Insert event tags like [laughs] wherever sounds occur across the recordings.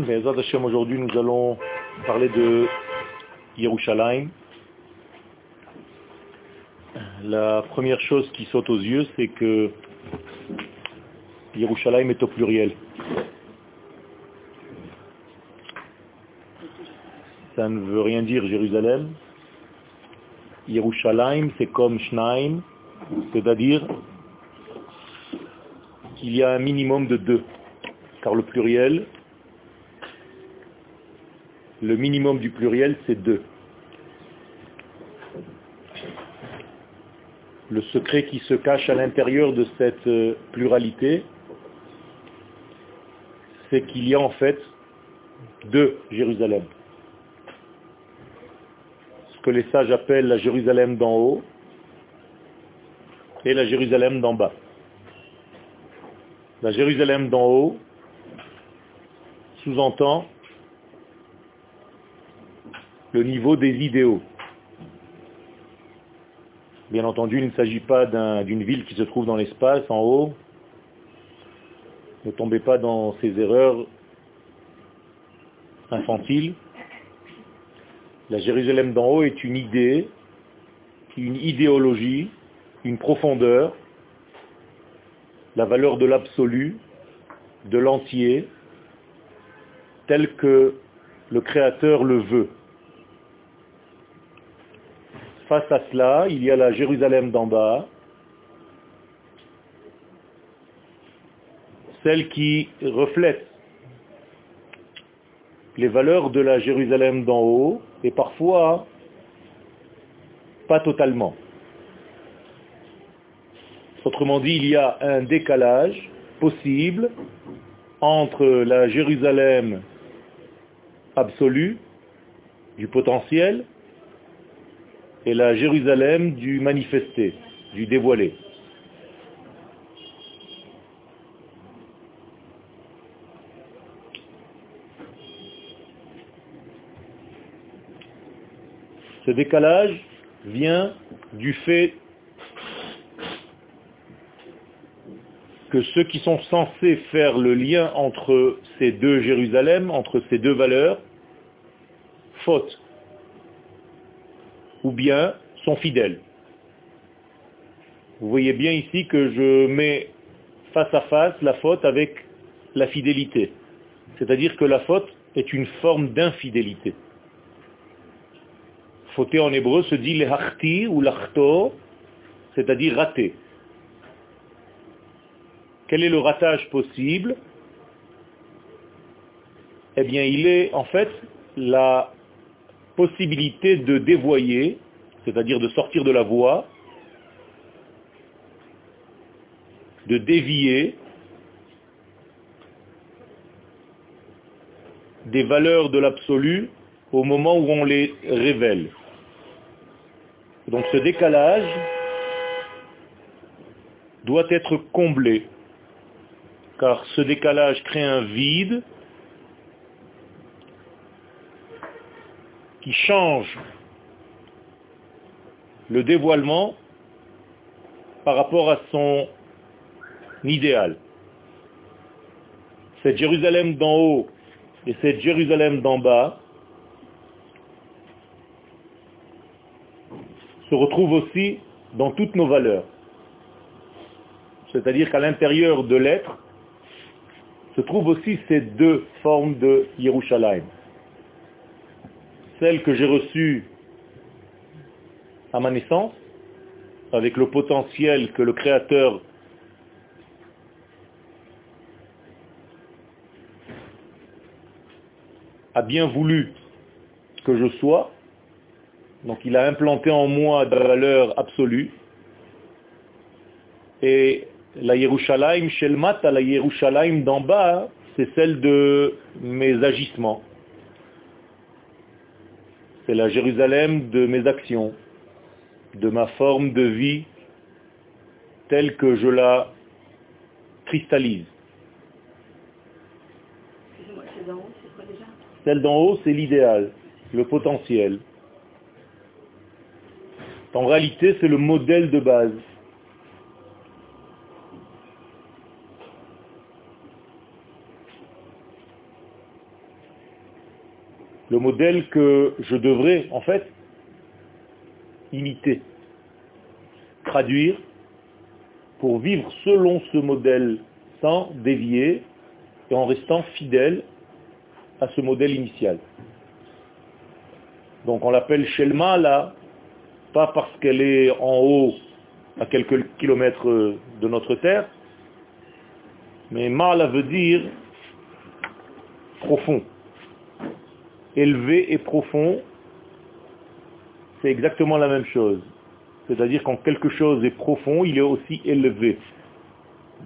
Mais aujourd'hui nous allons parler de Yerushalayim. La première chose qui saute aux yeux, c'est que Yerushalayim est au pluriel. Ça ne veut rien dire Jérusalem. Yerushalayim, c'est comme Shnaim, c'est-à-dire qu'il y a un minimum de deux, car le pluriel, le minimum du pluriel, c'est deux. Le secret qui se cache à l'intérieur de cette euh, pluralité, c'est qu'il y a en fait deux Jérusalem. Ce que les sages appellent la Jérusalem d'en haut et la Jérusalem d'en bas. La Jérusalem d'en haut sous-entend le niveau des idéaux. Bien entendu, il ne s'agit pas d'une ville qui se trouve dans l'espace, en haut. Ne tombez pas dans ces erreurs infantiles. La Jérusalem d'en haut est une idée, une idéologie, une profondeur la valeur de l'absolu, de l'entier, tel que le Créateur le veut. Face à cela, il y a la Jérusalem d'en bas, celle qui reflète les valeurs de la Jérusalem d'en haut, et parfois pas totalement. Autrement dit, il y a un décalage possible entre la Jérusalem absolue, du potentiel, et la Jérusalem du manifesté, du dévoilé. Ce décalage vient du fait que ceux qui sont censés faire le lien entre ces deux Jérusalem, entre ces deux valeurs, faute, ou bien sont fidèles. Vous voyez bien ici que je mets face à face la faute avec la fidélité. C'est-à-dire que la faute est une forme d'infidélité. Fauter en hébreu se dit le ou l'achto, c'est-à-dire rater. Quel est le ratage possible? Eh bien, il est en fait la possibilité de dévoyer, c'est-à-dire de sortir de la voie, de dévier des valeurs de l'absolu au moment où on les révèle. Donc ce décalage doit être comblé car ce décalage crée un vide qui change le dévoilement par rapport à son idéal. Cette Jérusalem d'en haut et cette Jérusalem d'en bas se retrouvent aussi dans toutes nos valeurs. C'est-à-dire qu'à l'intérieur de l'être, se trouvent aussi ces deux formes de Yerushalayim. Celle que j'ai reçue à ma naissance, avec le potentiel que le Créateur a bien voulu que je sois, donc il a implanté en moi de la valeur absolue, et la Yerushalayim Shelmata, la Yerushalayim d'en bas, c'est celle de mes agissements. C'est la Jérusalem de mes actions, de ma forme de vie telle que je la cristallise. Celle d'en haut, c'est l'idéal, le potentiel. En réalité, c'est le modèle de base. Le modèle que je devrais en fait imiter, traduire pour vivre selon ce modèle sans dévier et en restant fidèle à ce modèle initial. Donc on l'appelle Shelma là, pas parce qu'elle est en haut à quelques kilomètres de notre terre, mais Ma'ala veut dire profond. Élevé et profond, c'est exactement la même chose. C'est-à-dire quand quelque chose est profond, il est aussi élevé.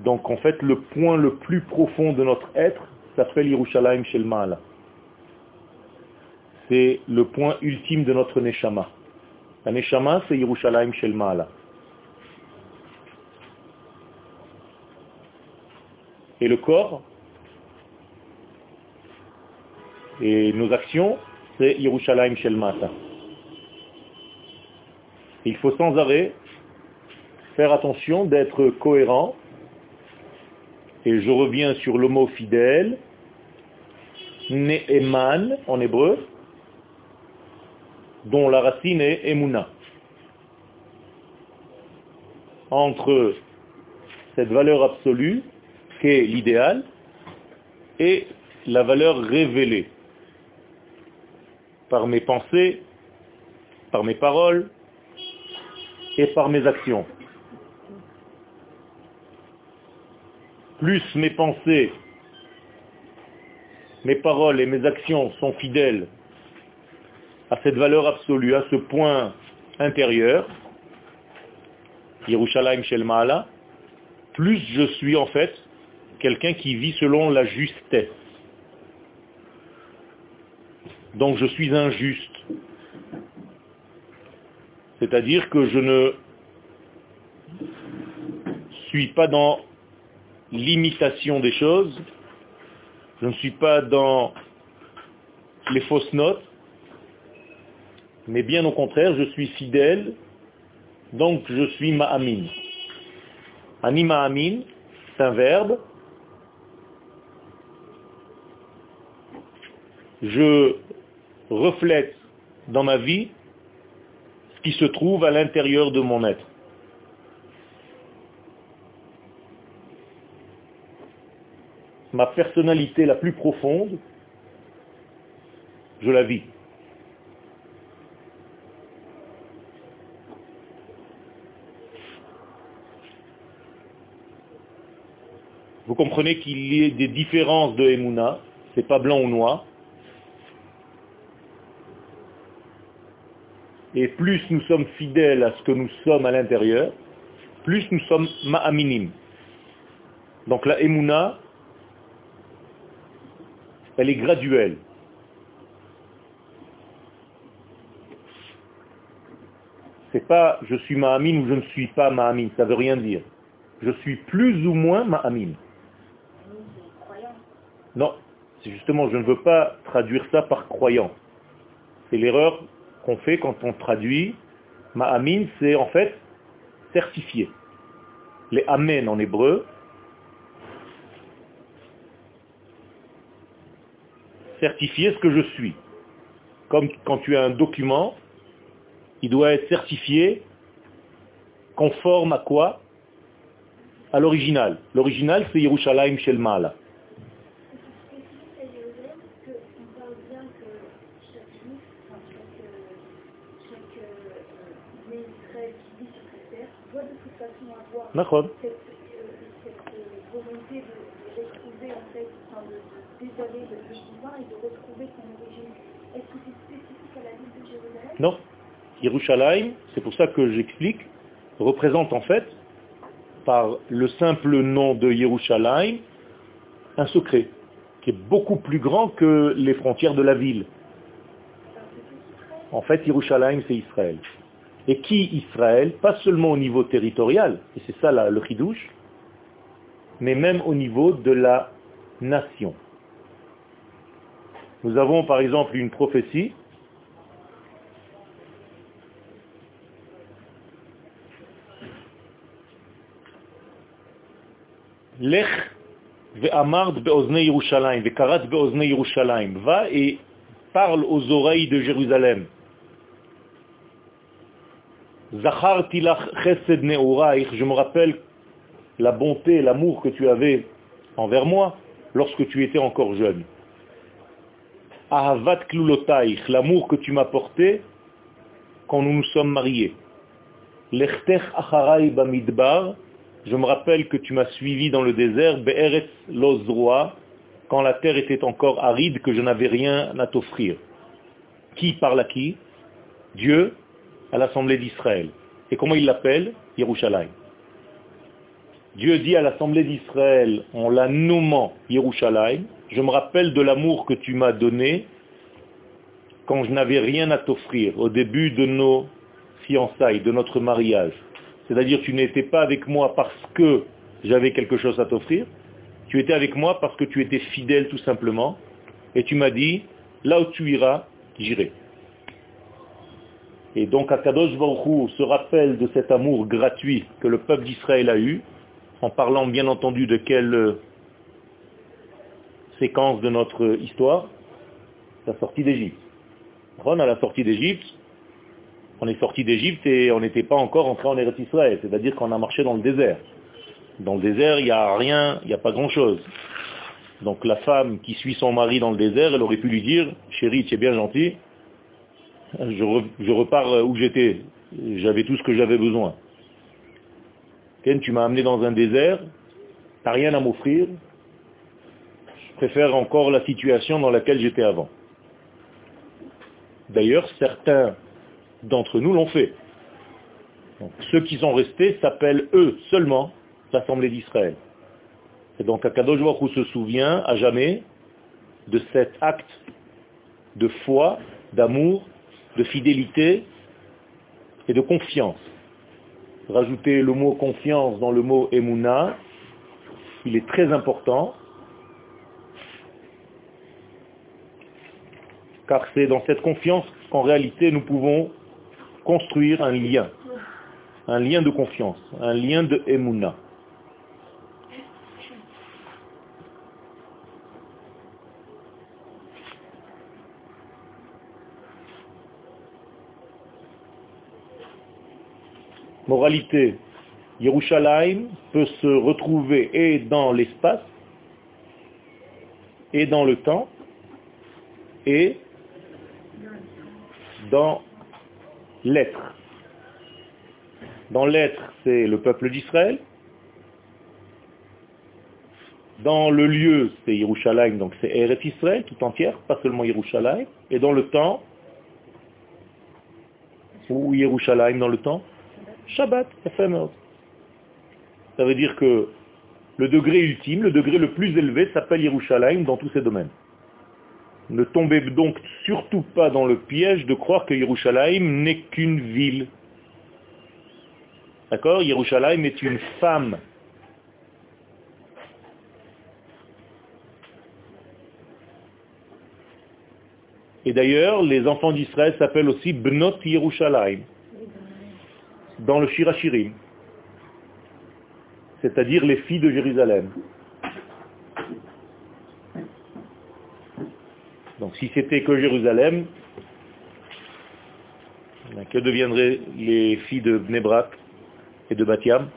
Donc en fait, le point le plus profond de notre être s'appelle Yerushalayim Shel C'est le point ultime de notre Neshama. La Neshama, c'est Yerushalayim Shel Et le corps, et nos actions, c'est Yerushalayim Shel Il faut sans arrêt faire attention d'être cohérent. Et je reviens sur le mot fidèle, Ne'eman en hébreu, dont la racine est Emuna. Entre cette valeur absolue, qui est l'idéal, et la valeur révélée par mes pensées, par mes paroles et par mes actions. Plus mes pensées, mes paroles et mes actions sont fidèles à cette valeur absolue, à ce point intérieur, plus je suis en fait quelqu'un qui vit selon la justesse. Donc je suis injuste. C'est-à-dire que je ne suis pas dans l'imitation des choses, je ne suis pas dans les fausses notes, mais bien au contraire, je suis fidèle, donc je suis ma'amin. Ani ma'amin, c'est un verbe. Je reflète dans ma vie ce qui se trouve à l'intérieur de mon être. Ma personnalité la plus profonde, je la vis. Vous comprenez qu'il y ait des différences de Emouna, c'est pas blanc ou noir. Et plus nous sommes fidèles à ce que nous sommes à l'intérieur, plus nous sommes ma'aminim. Donc la Emouna, elle est graduelle. C'est pas je suis ma'amin ou je ne suis pas ma'amin, ça veut rien dire. Je suis plus ou moins ma'amin. Non, c'est justement, je ne veux pas traduire ça par croyant. C'est l'erreur qu'on fait quand on traduit. Ma'amin, c'est en fait certifié. Les amen en hébreu, certifier ce que je suis. Comme quand tu as un document, il doit être certifié conforme à quoi? À l'original. L'original, c'est Yerushalayim Shel D'accord. Cette, volonté de retrouver en fait, de dévaler le pouvoir et de retrouver son origine. Est-ce que c'est spécifique à la ville de Jérusalem Non. Yerushalayim, c'est pour ça que j'explique, représente en fait, par le simple nom de Yerushalayim, un secret qui est beaucoup plus grand que les frontières de la ville. En fait, Yerushalayim, c'est Israël. Et qui Israël Pas seulement au niveau territorial, et c'est ça le chidouche, mais même au niveau de la nation. Nous avons par exemple une prophétie Lech ve'amard Yerushalayim, ve'karat Yerushalayim. Va et parle aux oreilles de Jérusalem. Je me rappelle la bonté l'amour que tu avais envers moi lorsque tu étais encore jeune. Ahavat l'amour que tu m'as porté quand nous nous sommes mariés. Lechtech acharai bamidbar, je me rappelle que tu m'as suivi dans le désert, lozroa, quand la terre était encore aride, que je n'avais rien à t'offrir. Qui parle à qui? Dieu à l'Assemblée d'Israël. Et comment il l'appelle? Yerushalayim. Dieu dit à l'Assemblée d'Israël, en la nommant Yerushalayim, je me rappelle de l'amour que tu m'as donné quand je n'avais rien à t'offrir au début de nos fiançailles, de notre mariage. C'est-à-dire tu n'étais pas avec moi parce que j'avais quelque chose à t'offrir, tu étais avec moi parce que tu étais fidèle tout simplement, et tu m'as dit, là où tu iras, j'irai. Et donc Akadosh Baruch se rappelle de cet amour gratuit que le peuple d'Israël a eu, en parlant bien entendu de quelle euh, séquence de notre histoire La sortie d'Égypte. À la sortie d'Égypte, on est sorti d'Égypte et on n'était pas encore entré en Eretz Israël, c'est-à-dire qu'on a marché dans le désert. Dans le désert, il n'y a rien, il n'y a pas grand-chose. Donc la femme qui suit son mari dans le désert, elle aurait pu lui dire, chérie, tu es bien gentil, je, repars où j'étais, j'avais tout ce que j'avais besoin. Ken, tu m'as amené dans un désert, tu n'as rien à m'offrir, je préfère encore la situation dans laquelle j'étais avant. D'ailleurs, certains d'entre nous l'ont fait. ceux qui sont restés s'appellent eux seulement l'Assemblée d'Israël. Et donc Akadosh Baruch se souvient à jamais de cet acte de foi, d'amour, de fidélité et de confiance. Rajouter le mot confiance dans le mot emuna, il est très important, car c'est dans cette confiance qu'en réalité nous pouvons construire un lien, un lien de confiance, un lien de emuna. Moralité, Yerushalayim peut se retrouver et dans l'espace, et dans le temps, et dans l'être. Dans l'être, c'est le peuple d'Israël. Dans le lieu, c'est Yerushalayim, donc c'est Eretz Israël tout entière, pas seulement Yerushalayim. Et dans le temps, ou Yerushalayim dans le temps Shabbat, Ça veut dire que le degré ultime, le degré le plus élevé s'appelle Yerushalayim dans tous ces domaines. Ne tombez donc surtout pas dans le piège de croire que Yerushalayim n'est qu'une ville. D'accord? Yerushalayim est une femme. Et d'ailleurs, les enfants d'Israël s'appellent aussi Bnot Yerushalayim dans le Shirachirim, c'est-à-dire les filles de Jérusalem. Donc si c'était que Jérusalem, ben, que deviendraient les filles de Bnebrak et de Batiam?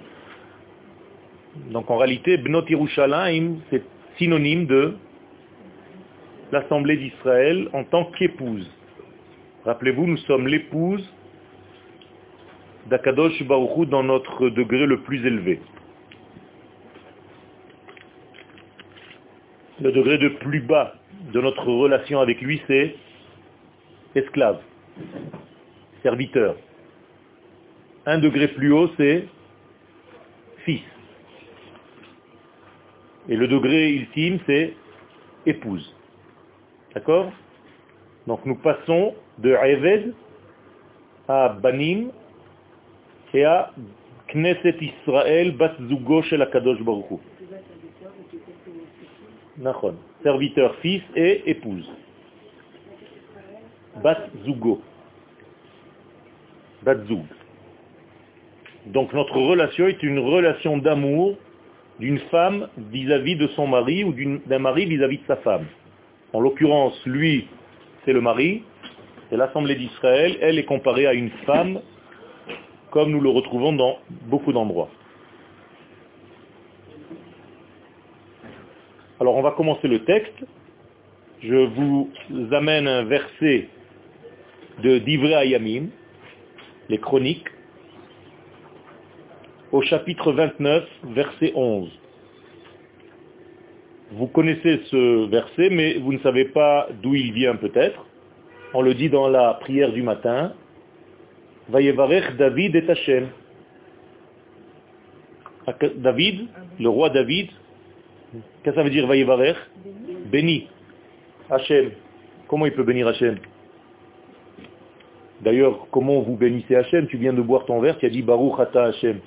Donc en réalité, Bnot Yerushalayim, c'est synonyme de l'Assemblée d'Israël en tant qu'épouse. Rappelez-vous, nous sommes l'épouse d'Akadosh Baruchou dans notre degré le plus élevé. Le degré de plus bas de notre relation avec lui, c'est esclave, serviteur. Un degré plus haut, c'est fils. Et le degré ultime, c'est épouse. D'accord? Donc nous passons de Eved à Banim et à Knesset Israël Bat Zugo shel Akadosh Baruch Serviteur, fils et épouse. Bat Zugo. Bat Zug. Donc notre relation est une relation d'amour d'une femme vis-à-vis de son mari ou d'un mari vis-à-vis de sa femme. En l'occurrence, lui, c'est le mari, et l'Assemblée d'Israël, elle est comparée à une femme, comme nous le retrouvons dans beaucoup d'endroits. Alors on va commencer le texte. Je vous amène un verset de Divrei Ayamim, les chroniques, au chapitre 29, verset 11. Vous connaissez ce verset, mais vous ne savez pas d'où il vient peut-être. On le dit dans la prière du matin. Vayevarech David et Hachem. David, le roi David, qu'est-ce que ça veut dire Vayevarech Béni. Hachem. Comment il peut bénir Hachem D'ailleurs, comment vous bénissez Hachem Tu viens de boire ton verre, tu as dit Baruch Ata Hachem.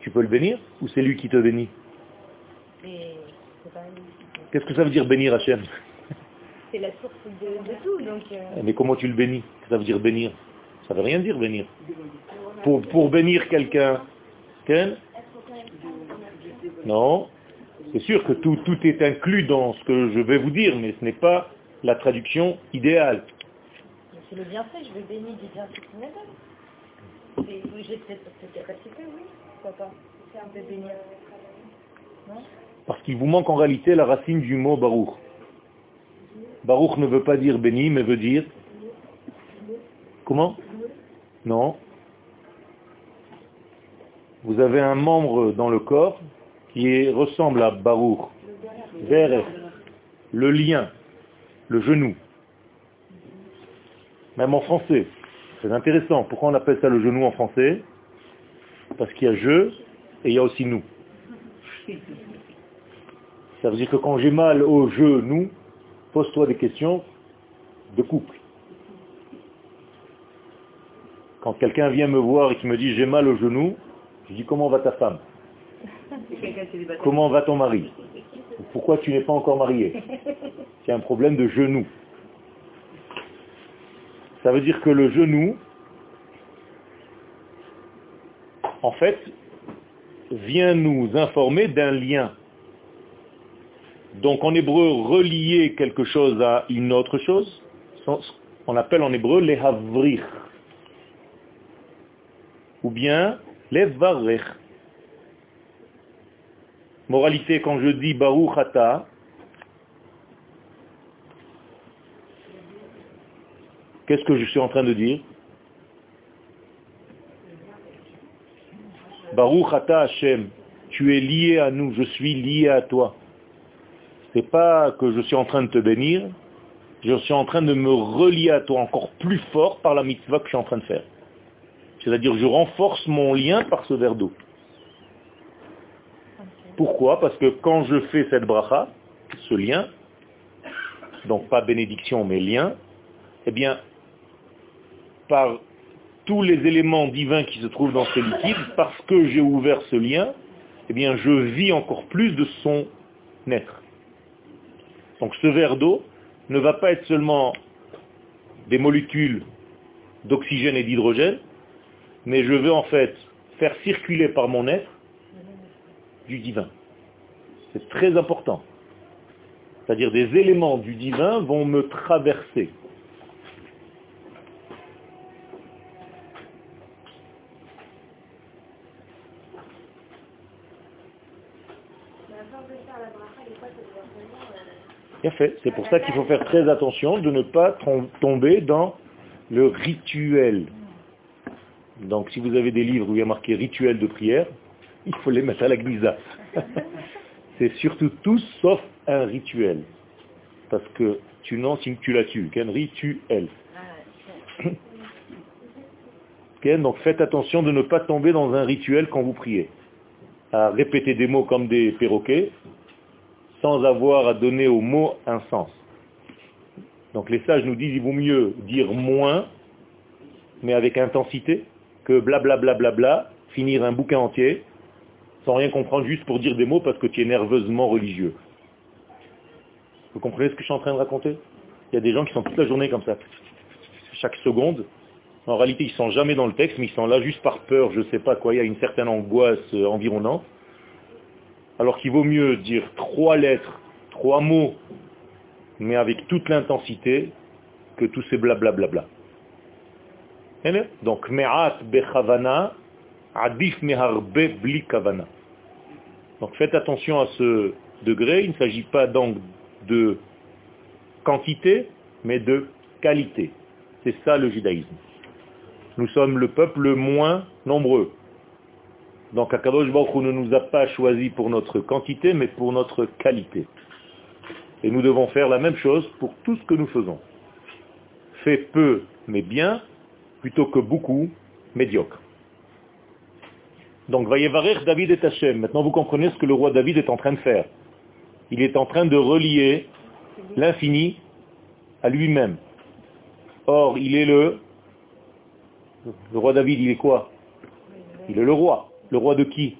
Tu peux le bénir ou c'est lui qui te bénit? Qu'est-ce que ça veut dire bénir Hachem C'est la source de, tout. Donc euh. eh, Mais comment tu le bénis? Ça veut dire bénir? Ça veut rien dire bénir. Pour, pour bénir quelqu'un, non, c'est sûr que tout, tout est inclus dans ce que je vais vous dire, mais ce n'est pas la traduction idéale. C'est le bienfait, je vais bénir du bienfait qu'il me donne. J'ai peut-être cette capacité, oui. Pourquoi pas bénir. Non parce qu'il vous manque en réalité la racine du mot Baruch. Baruch ne veut pas dire béni, mais veut dire... Comment? Non. Vous avez un membre dans le corps qui ressemble à Baruch. Vers le lien, le genou. Même en français. C'est intéressant. Pourquoi on appelle ça le genou en français? Parce qu'il y a je et il y a aussi nous. Ça veut dire que quand j'ai mal au genou, pose-toi des questions de couple. Quand quelqu'un vient me voir et qui me dit j'ai mal au genou, je dis comment va ta femme? Comment va ton mari? Pourquoi tu n'es pas encore marié? [laughs] C'est un problème de genou. Ça veut dire que le genou, en fait, vient nous informer d'un lien donc en hébreu, relier quelque chose à une autre chose, on appelle en hébreu les havrich. Ou bien les varech. Moralité, quand je dis Baruch Ata, qu'est-ce que je suis en train de dire? Baruch Ata Hashem, tu es lié à nous, je suis lié à toi n'est pas que je suis en train de te bénir, je suis en train de me relier à toi encore plus fort par la mitzvah que je suis en train de faire. C'est-à-dire je renforce mon lien par ce verre d'eau. Pourquoi? Parce que quand je fais cette bracha, ce lien, donc pas bénédiction mais lien, eh bien, par tous les éléments divins qui se trouvent dans ce liquide, parce que j'ai ouvert ce lien, eh bien, je vis encore plus de son être. Donc ce verre d'eau ne va pas être seulement des molécules d'oxygène et d'hydrogène, mais je veux en fait faire circuler par mon être du divin. C'est très important. C'est-à-dire des éléments du divin vont me traverser. fait. C'est pour ça qu'il faut faire très attention de ne pas tomber dans le rituel. Donc si vous avez des livres où il y a marqué rituel de prière, [laughs] il faut les mettre à la glisa. [laughs] C'est surtout tout sauf un rituel. Parce que tu n'en tu la tues. Qu'un rituel. [coughs] Donc faites attention de ne pas tomber dans un rituel quand vous priez. À répéter des mots comme des perroquets, sans avoir à donner aux mots un sens. Donc les sages nous disent il vaut mieux dire moins, mais avec intensité, que blablabla, bla, bla, bla, finir un bouquin entier, sans rien comprendre, juste pour dire des mots parce que tu es nerveusement religieux. Vous comprenez ce que je suis en train de raconter? Il y a des gens qui sont toute la journée comme ça. Chaque seconde. En réalité, ils sont jamais dans le texte, mais ils sont là juste par peur, je ne sais pas quoi, il y a une certaine angoisse euh, environnante alors qu'il vaut mieux dire trois lettres, trois mots, mais avec toute l'intensité, que tous ces blablabla. Donc, me'at bechavana, adif meharbe bli. Donc faites attention à ce degré, il ne s'agit pas donc de quantité, mais de qualité. C'est ça le judaïsme. Nous sommes le peuple le moins nombreux. Donc Akadosh Baruch ne nous a pas choisi pour notre quantité, mais pour notre qualité. Et nous devons faire la même chose pour tout ce que nous faisons. Fais peu, mais bien, plutôt que beaucoup, médiocre. Donc, Vayevarer David et Hachem. Maintenant, vous comprenez ce que le roi David est en train de faire. Il est en train de relier l'infini à lui-même. Or, il est le... Le roi David, il est quoi? Il est le roi. Le roi de qui?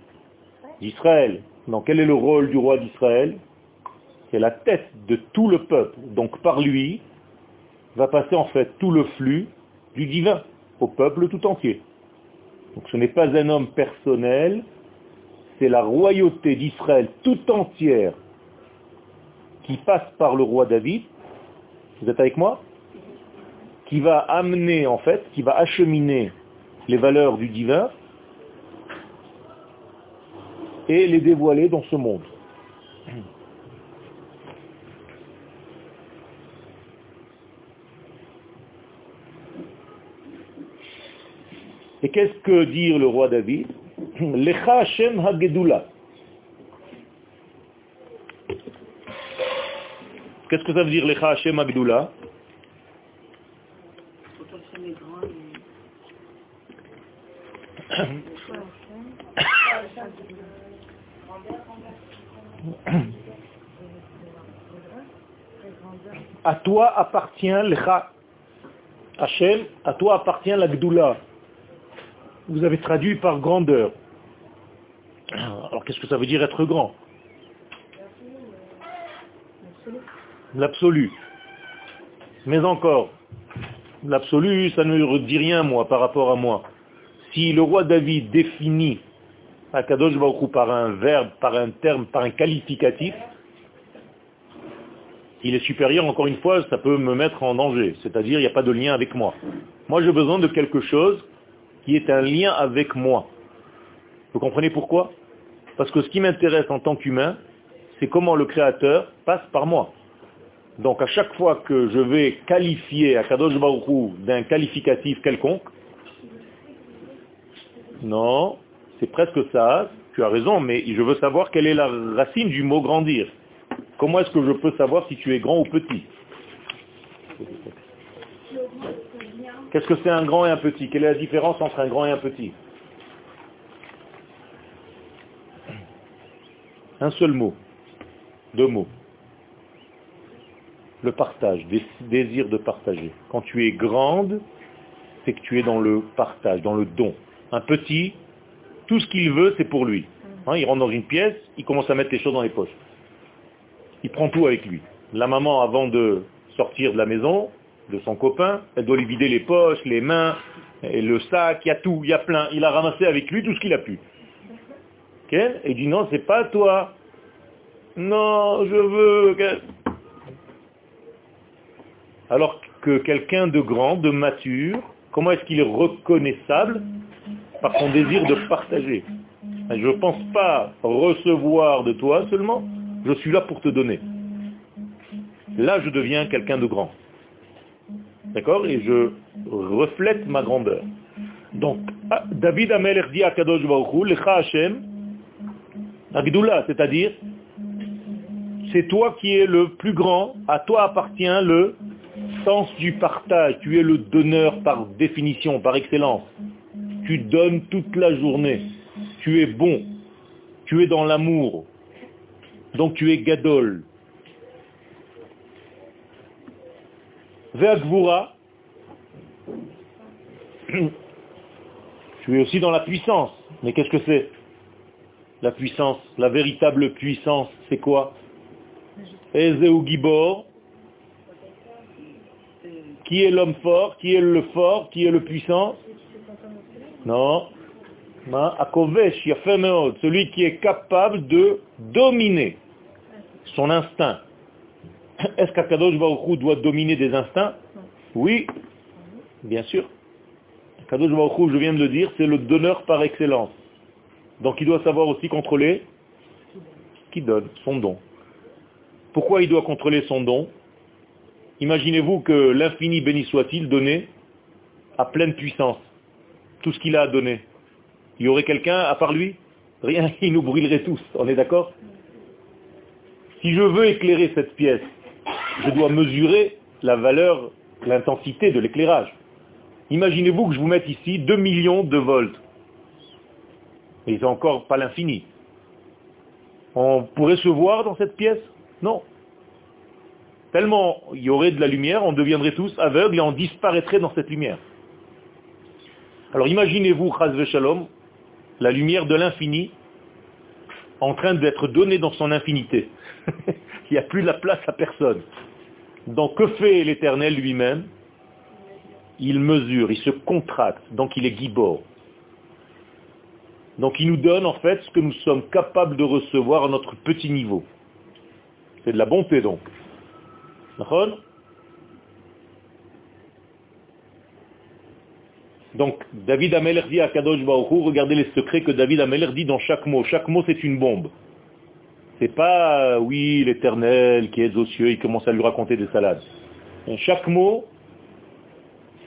D'Israël. Donc, quel est le rôle du roi d'Israël? C'est la tête de tout le peuple. Donc, par lui, va passer en fait tout le flux du divin au peuple tout entier. Donc ce n'est pas un homme personnel, c'est la royauté d'Israël tout entière qui passe par le roi David, vous êtes avec moi? Qui va amener en fait, qui va acheminer les valeurs du divin et les dévoiler dans ce monde. Et qu'est-ce que dit le roi David? [clears throat] Lecha Hashem Hagedula. Qu'est-ce que ça veut dire Lecha Hashem Hagedula [clears throat] À toi appartient Lecha Hashem, à toi appartient la Gdoula vous avez traduit par grandeur. Alors qu'est-ce que ça veut dire être grand? L'absolu. Mais encore, l'absolu, ça ne dit rien, moi, par rapport à moi. Si le roi David définit Akadosh Baruch par un verbe, par un terme, par un qualificatif, il est supérieur, encore une fois, ça peut me mettre en danger. C'est-à-dire, il n'y a pas de lien avec moi. Moi, j'ai besoin de quelque chose qui est un lien avec moi. Vous comprenez pourquoi? Parce que ce qui m'intéresse en tant qu'humain, c'est comment le Créateur passe par moi. Donc à chaque fois que je vais qualifier à Kadosh Baruch d'un qualificatif quelconque, non, c'est presque ça, tu as raison, mais je veux savoir quelle est la racine du mot grandir. Comment est-ce que je peux savoir si tu es grand ou petit? Qu'est-ce que c'est un grand et un petit? Quelle est la différence entre un grand et un petit? Un seul mot, deux mots. Le partage, désir de partager. Quand tu es grande, c'est que tu es dans le partage, dans le don. Un petit, tout ce qu'il veut, c'est pour lui. Hein, il rentre dans une pièce, il commence à mettre les choses dans les poches. Il prend tout avec lui. La maman, avant de sortir de la maison, de son copain, elle doit lui vider les poches, les mains, et le sac, il y a tout, il y a plein. Il a ramassé avec lui tout ce qu'il a pu. Et il dit non, c'est pas toi. Non, je veux... Alors que quelqu'un de grand, de mature, comment est-ce qu'il est reconnaissable Par son désir de partager? Je ne pense pas recevoir de toi seulement, je suis là pour te donner. Là, je deviens quelqu'un de grand. D'accord Et je reflète ma grandeur. Donc, ah, David Amelech dit à Kadosh Baruch Lecha Hashem, Agdoula, c'est-à-dire, c'est toi qui es le plus grand, à toi appartient le sens du partage, tu es le donneur par définition, par excellence. Tu donnes toute la journée, tu es bon, tu es dans l'amour, donc tu es gadol, Ve'agvura, tu es aussi dans la puissance. Mais qu'est-ce que c'est? La puissance, la véritable puissance, c'est quoi? Ezeu Gibor. Qui est l'homme fort? Qui est le fort? Qui est le puissant? Non. Celui qui est capable de dominer son instinct. Est-ce qu'Akadosh Baruch doit dominer des instincts Oui, bien sûr. Kadosh Baruch je viens de le dire, c'est le donneur par excellence. Donc il doit savoir aussi contrôler qui donne son don. Pourquoi il doit contrôler son don? Imaginez-vous que l'infini béni soit-il donné à pleine puissance tout ce qu'il a à donner. Il y aurait quelqu'un à part lui? Rien, [laughs] il nous brûlerait tous, on est d'accord? Si je veux éclairer cette pièce, je dois mesurer la valeur, l'intensité de l'éclairage. Imaginez-vous que je vous mette ici 2 millions de volts. Et c'est encore pas l'infini. On pourrait se voir dans cette pièce? Non. Tellement il y aurait de la lumière, on deviendrait tous aveugles et on disparaîtrait dans cette lumière. Alors imaginez-vous, Chazve Shalom, la lumière de l'infini en train d'être donnée dans son infinité. [laughs] il n'y a plus la place à personne. Donc que fait l'éternel lui-même? Il mesure, il se contracte, donc il est gibor. Donc il nous donne en fait ce que nous sommes capables de recevoir à notre petit niveau. C'est de la bonté donc. Donc David Ameler dit à Kadosh Baruch regardez les secrets que David Ameler dit dans chaque mot. Chaque mot c'est une bombe. C'est pas, oui, l'éternel qui est aux cieux, il commence à lui raconter des salades. chaque mot,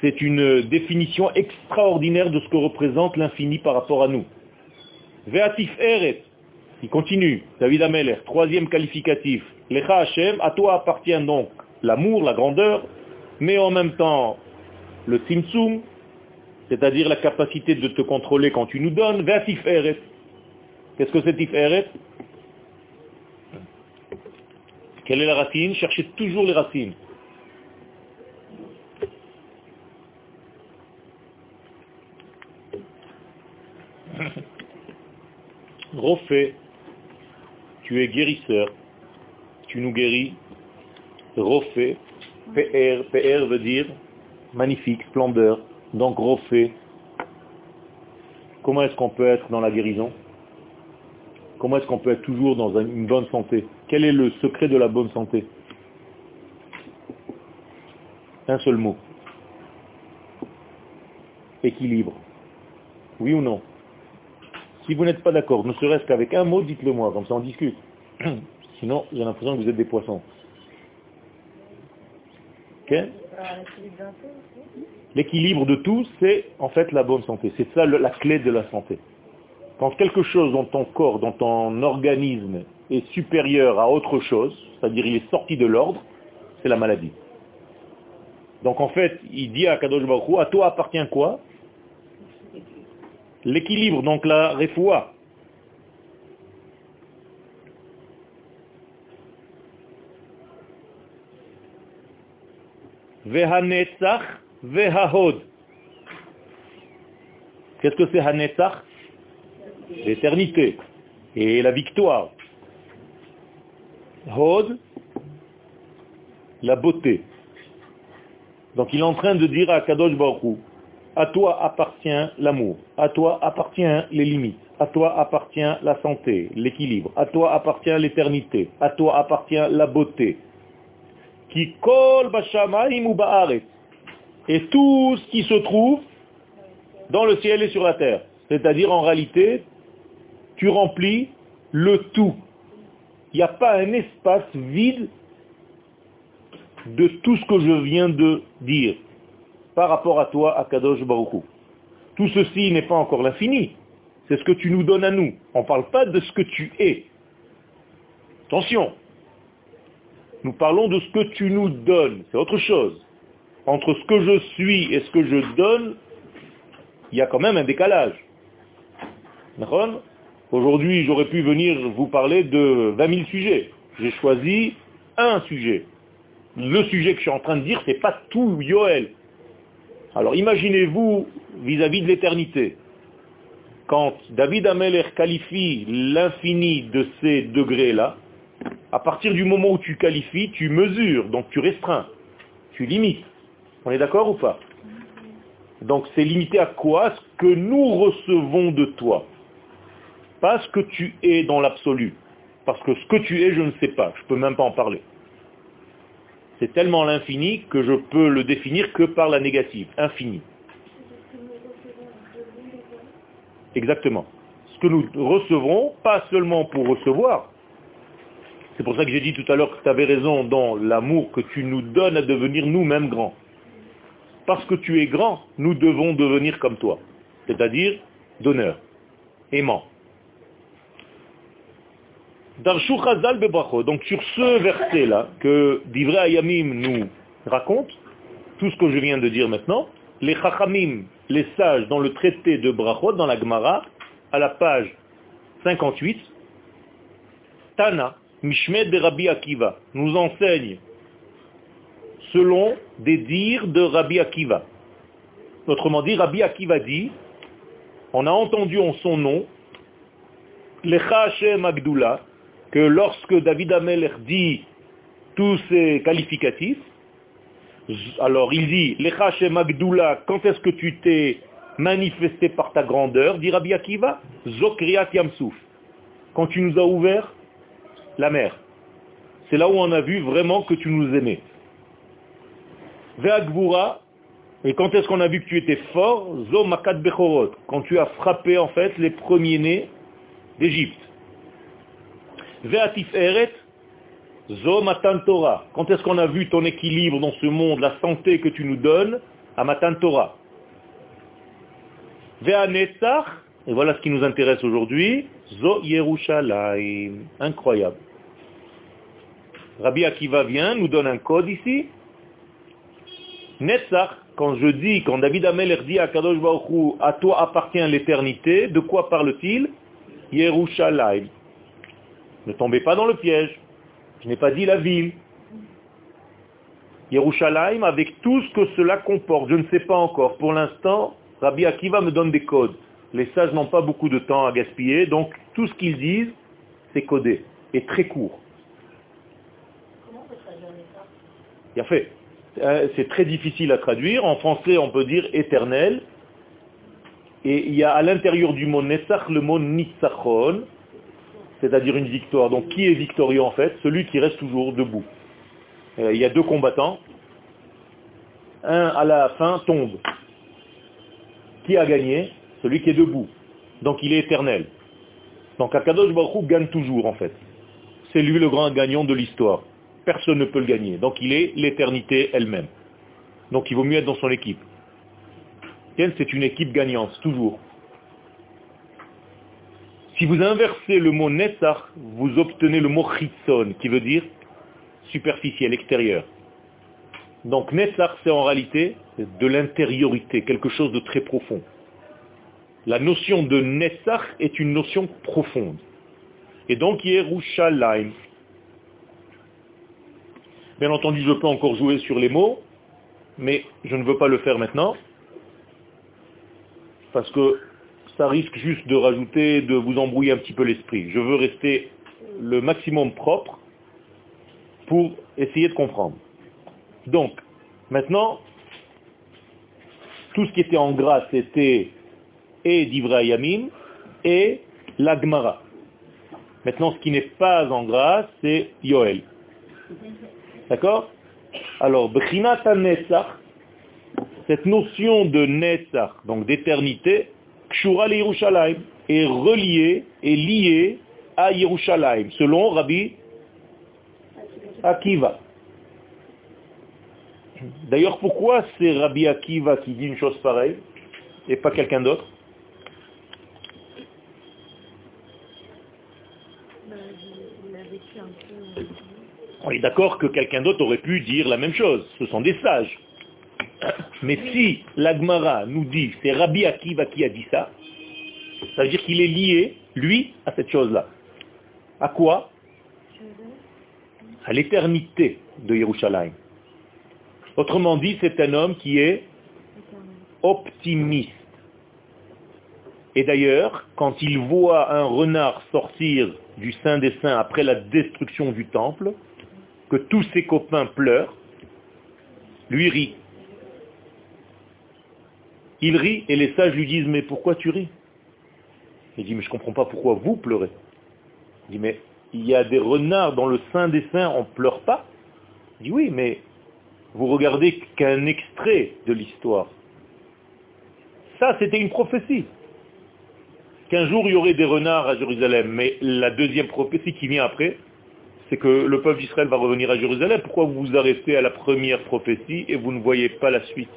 c'est une définition extraordinaire de ce que représente l'infini par rapport à nous. Veatif Eret, il continue, David Ameler, troisième qualificatif. Lecha Hashem, à toi appartient donc l'amour, la grandeur, mais en même temps le tzimtzum, c'est-à-dire la capacité de te contrôler quand tu nous donnes. Veatif Eret. Qu'est-ce que c'est Tiferet Quelle est la racine? Cherchez toujours les racines. [laughs] Refait, tu es guérisseur, tu nous guéris. Refait, PR, PR veut dire magnifique, splendeur. Donc refait. Comment est-ce qu'on peut être dans la guérison? Comment est-ce qu'on peut être toujours dans une bonne santé? Quel est le secret de la bonne santé? Un seul mot. Équilibre. Oui ou non? Si vous n'êtes pas d'accord, ne serait-ce qu'avec un mot, dites-le moi, comme ça on discute. [clears throat] Sinon, j'ai l'impression que vous êtes des poissons. L'équilibre de tout, c'est en fait la bonne santé. C'est ça la clé de la santé. Quand quelque chose dans ton corps, dans ton organisme est supérieur à autre chose, c'est-à-dire il est sorti de l'ordre, c'est la maladie. Donc en fait, il dit à Kadosh Baruch à toi appartient quoi? L'équilibre, donc la refoua. Vehanetzach, vehahod. Qu'est-ce que c'est Hanetzach? L'éternité et la victoire. Hod, la beauté. Donc il est en train de dire à Kadosh Baruch à toi appartient l'amour, à toi appartient les limites, à toi appartient la santé, l'équilibre, à toi appartient l'éternité, à toi appartient la beauté. Qui ou Et tout ce qui se trouve dans le ciel et sur la terre. C'est-à-dire en réalité, tu remplis le tout. Il n'y a pas un espace vide de tout ce que je viens de dire par rapport à toi, à Kadosh Baruchou. Tout ceci n'est pas encore l'infini. C'est ce que tu nous donnes à nous. On ne parle pas de ce que tu es. Attention. Nous parlons de ce que tu nous donnes. C'est autre chose. Entre ce que je suis et ce que je donne, il y a quand même un décalage. Aujourd'hui, j'aurais pu venir vous parler de 20 000 sujets. J'ai choisi un sujet. Le sujet que je suis en train de dire, ce n'est pas tout Yoel. Alors imaginez-vous vis-à-vis de l'éternité, quand David Ameller qualifie l'infini de ces degrés-là, à partir du moment où tu qualifies, tu mesures, donc tu restreins, tu limites. On est d'accord ou pas? Donc c'est limité à quoi? Ce que nous recevons de toi. Pas ce que tu es dans l'absolu. Parce que ce que tu es, je ne sais pas. Je ne peux même pas en parler. C'est tellement l'infini que je peux le définir que par la négative, infini. Exactement. Ce que nous recevons, pas seulement pour recevoir. C'est pour ça que j'ai dit tout à l'heure que tu avais raison dans l'amour que tu nous donnes à devenir nous-mêmes grands. Parce que tu es grand, nous devons devenir comme toi. C'est-à-dire donneur, aimant. Donc sur ce verset-là, que Divrei Ayamim nous raconte, tout ce que je viens de dire maintenant, les Chachamim, les sages, dans le traité de Brachot, dans la Gemara, à la page 58, Tana, Mishmed de Rabbi Akiva, nous enseigne selon des dires de Rabbi Akiva. Autrement dit, Rabbi Akiva dit, on a entendu en son nom, Lecha Hashem Agdula, que lorsque David Ameler dit tous ces qualificatifs, alors il dit, Lecha Hashem Agdula, quand est-ce que tu t'es manifesté par ta grandeur, dit Rabbi Akiva, Zokriat Yamsouf, quand tu nous as ouvert la mer. C'est là où on a vu vraiment que tu nous aimais. Ve'agvura, et quand est-ce qu'on a vu que tu étais fort? Zo makat bechorot, quand tu as frappé en fait les premiers-nés d'Égypte. Zo matan Torah, quand est-ce qu'on a vu ton équilibre dans ce monde, la santé que tu nous donnes à matan Torah. Ve'anetzach, et voilà ce qui nous intéresse aujourd'hui, zo Yerushalayim, incroyable. Rabbi Akiva vient, nous donne un code ici, Netzach, quand je dis, quand David Ameler dit à Kadosh Baruch à toi appartient l'éternité, de quoi parle-t-il Yerushalayim. Ne tombez pas dans le piège. Je n'ai pas dit la ville. Yerushalayim avec tout ce que cela comporte. Je ne sais pas encore. Pour l'instant, Rabbi Akiva me donne des codes. Les sages n'ont pas beaucoup de temps à gaspiller, donc tout ce qu'ils disent, c'est codé et très court. Comment Il a fait. Euh, c'est très difficile à traduire. En français, on peut dire éternel. Et il y a à l'intérieur du mot Nessach le mot Nitzachon, c'est-à-dire une victoire. Donc qui est victorieux en fait? Celui qui reste toujours debout. Euh, il y a deux combattants. Un à la fin tombe. Qui a gagné? Celui qui est debout. Donc il est éternel. Donc Akadosh Baruch gagne toujours en fait. C'est lui le grand gagnant de l'histoire personne ne peut le gagner. Donc il est l'éternité elle-même. Donc il vaut mieux être dans son équipe. C'est une équipe gagnante, toujours. Si vous inversez le mot netzach, vous obtenez le mot chitzon, qui veut dire superficiel, extérieur. Donc netzach, c'est en réalité de l'intériorité, quelque chose de très profond. La notion de netzach est une notion profonde. Et donc Yerushalayim, Bien entendu, je peux encore jouer sur les mots, mais je ne veux pas le faire maintenant, parce que ça risque juste de rajouter, de vous embrouiller un petit peu l'esprit. Je veux rester le maximum propre pour essayer de comprendre. Donc, maintenant, tout ce qui était en grâce était et et l'Agmara. Maintenant, ce qui n'est pas en grâce, c'est Yoel. D'accord? Alors, cette notion de Netzach, donc d'éternité, Kshura Yerushalayim, est reliée et liée à Yerushalayim, selon Rabbi Akiva. D'ailleurs, pourquoi c'est Rabbi Akiva qui dit une chose pareille et pas quelqu'un d'autre? On est d'accord que quelqu'un d'autre aurait pu dire la même chose. Ce sont des sages. Mais si l'Agmara nous dit c'est Rabbi Akiva qui a dit ça, ça veut dire qu'il est lié, lui, à cette chose-là. À quoi? À l'éternité de Yerushalayim. Autrement dit, c'est un homme qui est optimiste. Et d'ailleurs, quand il voit un renard sortir du Saint des Saints après la destruction du temple, que tous ses copains pleurent, lui rit. Il rit et les sages lui disent, mais pourquoi tu ris? Il dit, mais je ne comprends pas pourquoi vous pleurez. Il dit, mais il y a des renards dans le sein des saints, on ne pleure pas? Il dit oui, mais vous regardez qu'un extrait de l'histoire. Ça, c'était une prophétie. Qu'un jour, il y aurait des renards à Jérusalem. Mais la deuxième prophétie qui vient après, c'est que le peuple d'Israël va revenir à Jérusalem. Pourquoi vous vous arrêtez à la première prophétie et vous ne voyez pas la suite?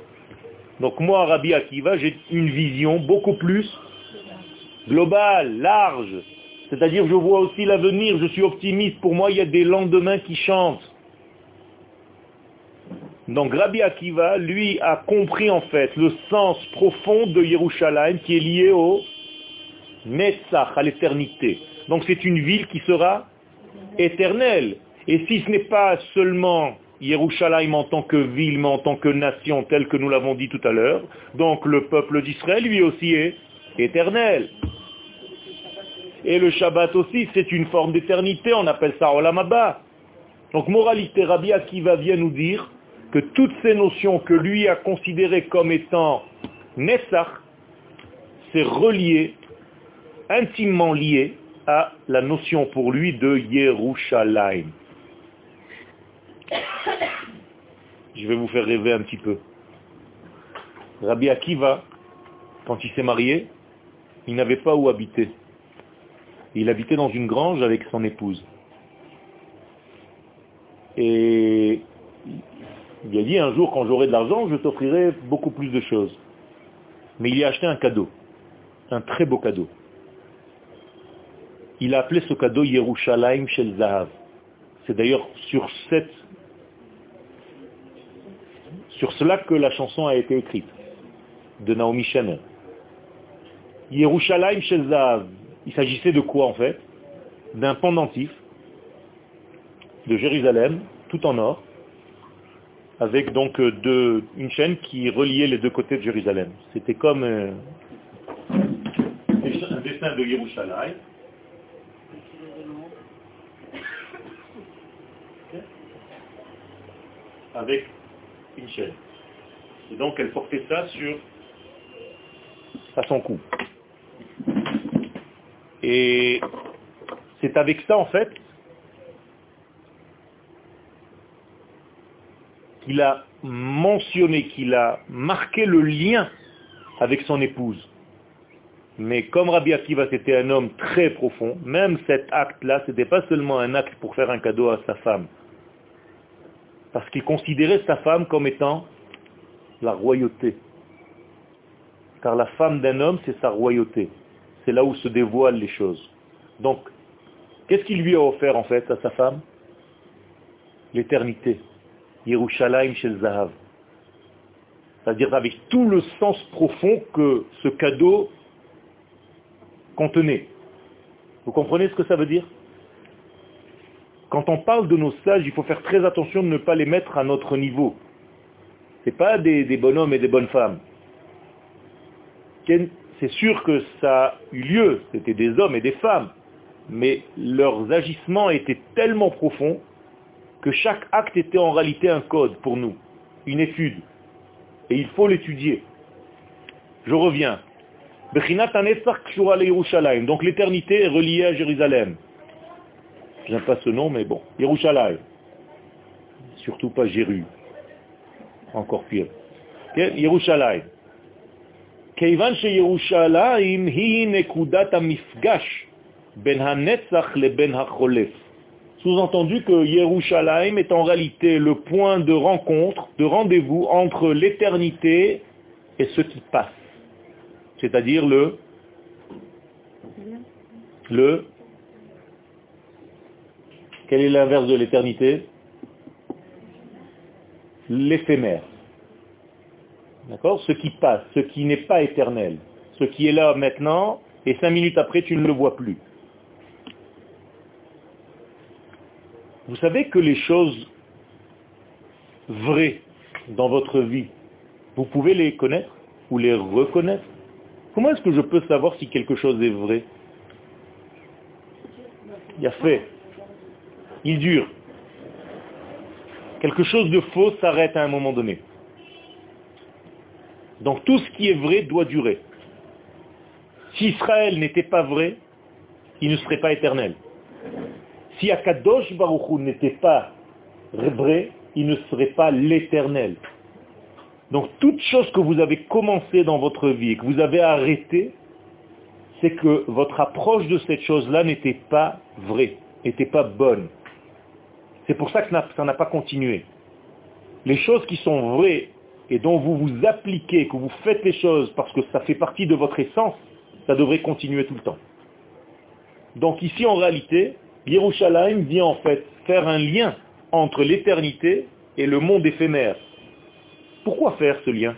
Donc moi, Rabbi Akiva, j'ai une vision beaucoup plus globale, large. C'est-à-dire, je vois aussi l'avenir, je suis optimiste. Pour moi, il y a des lendemains qui chantent. Donc Rabbi Akiva, lui, a compris en fait le sens profond de Yerushalayim qui est lié au Netzach, à l'éternité. Donc c'est une ville qui sera éternelle. Et si ce n'est pas seulement Yerushalayim en tant que ville, mais en tant que nation, telle que nous l'avons dit tout à l'heure, donc le peuple d'Israël, lui aussi, est éternel. Et le Shabbat aussi, c'est une forme d'éternité, on appelle ça Olam Donc moralité, Rabbi Akiva vient nous dire que toutes ces notions que lui a considérées comme étant Nessach, c'est relié, intimement lié à la notion pour lui de Yerushalayim. Je vais vous faire rêver un petit peu. Rabbi Akiva, quand il s'est marié, il n'avait pas où habiter. Il habitait dans une grange avec son épouse. Et il a dit un jour, quand j'aurai de l'argent, je t'offrirai beaucoup plus de choses. Mais il y a acheté un cadeau, un très beau cadeau. Il a appelé ce cadeau Yerushalayim Shel Zahav. C'est d'ailleurs sur cette, sur cela que la chanson a été écrite, de Naomi Shemer. Yerushalayim Shel Zahav. Il s'agissait de quoi en fait? D'un pendentif de Jérusalem, tout en or, avec donc euh, deux, une chaîne qui reliait les deux côtés de Jérusalem. C'était comme euh, un dessin de Yerushalayim. [coughs] Avec chaîne. Et donc elle portait ça sur à son cou. Et c'est avec ça en fait qu'il a mentionné, qu'il a marqué le lien avec son épouse. Mais comme Rabbi Akiva c'était un homme très profond, même cet acte-là, ce n'était pas seulement un acte pour faire un cadeau à sa femme. Parce qu'il considérait sa femme comme étant la royauté. Car la femme d'un homme, c'est sa royauté. C'est là où se dévoilent les choses. Donc, qu'est-ce qu'il lui a offert en fait à sa femme? L'éternité. Yerushalayim Shel Zahav. C'est-à-dire avec tout le sens profond que ce cadeau contenait. Vous comprenez ce que ça veut dire? Quand on parle de nos sages, il faut faire très attention de ne pas les mettre à notre niveau. Ce pas des, des bonhommes et des bonnes femmes. C'est sûr que ça a eu lieu, c'était des hommes et des femmes, mais leurs agissements étaient tellement profonds que chaque acte était en réalité un code pour nous, une étude. Et il faut l'étudier. Je reviens. Donc l'éternité est reliée à Jérusalem. Je n'aime pas ce nom, mais bon. Yerushalayim. Surtout pas Jéru. Encore pire. Yerushalayim. כיוון שירושלים היא נקודת המפגש בין הנצח לבין החולף. Sous-entendu que Yerushalayim est en réalité le point de rencontre, de rendez-vous entre l'éternité et ce qui passe. C'est-à-dire le, le, quel est l'inverse de l'éternité? L'éphémère. D'accord? Ce qui passe, ce qui n'est pas éternel. Ce qui est là maintenant, et cinq minutes après, tu ne le vois plus. Vous savez que les choses vraies dans votre vie, vous pouvez les connaître ou les reconnaître? Comment est-ce que je peux savoir si quelque chose est vrai? Il y a fait. Il dure. Quelque chose de faux s'arrête à un moment donné. Donc tout ce qui est vrai doit durer. Si Israël n'était pas vrai, il ne serait pas éternel. Si Akadosh Baruch n'était pas vrai, il ne serait pas l'éternel. Donc toute chose que vous avez commencé dans votre vie et que vous avez arrêté, c'est que votre approche de cette chose-là n'était pas vraie, n'était pas bonne. C'est pour ça que ça n'a pas continué. Les choses qui sont vraies et dont vous vous appliquez, que vous faites les choses parce que ça fait partie de votre essence, ça devrait continuer tout le temps. Donc ici, en réalité, Yerushalayim vient en fait faire un lien entre l'éternité et le monde éphémère. Pourquoi faire ce lien?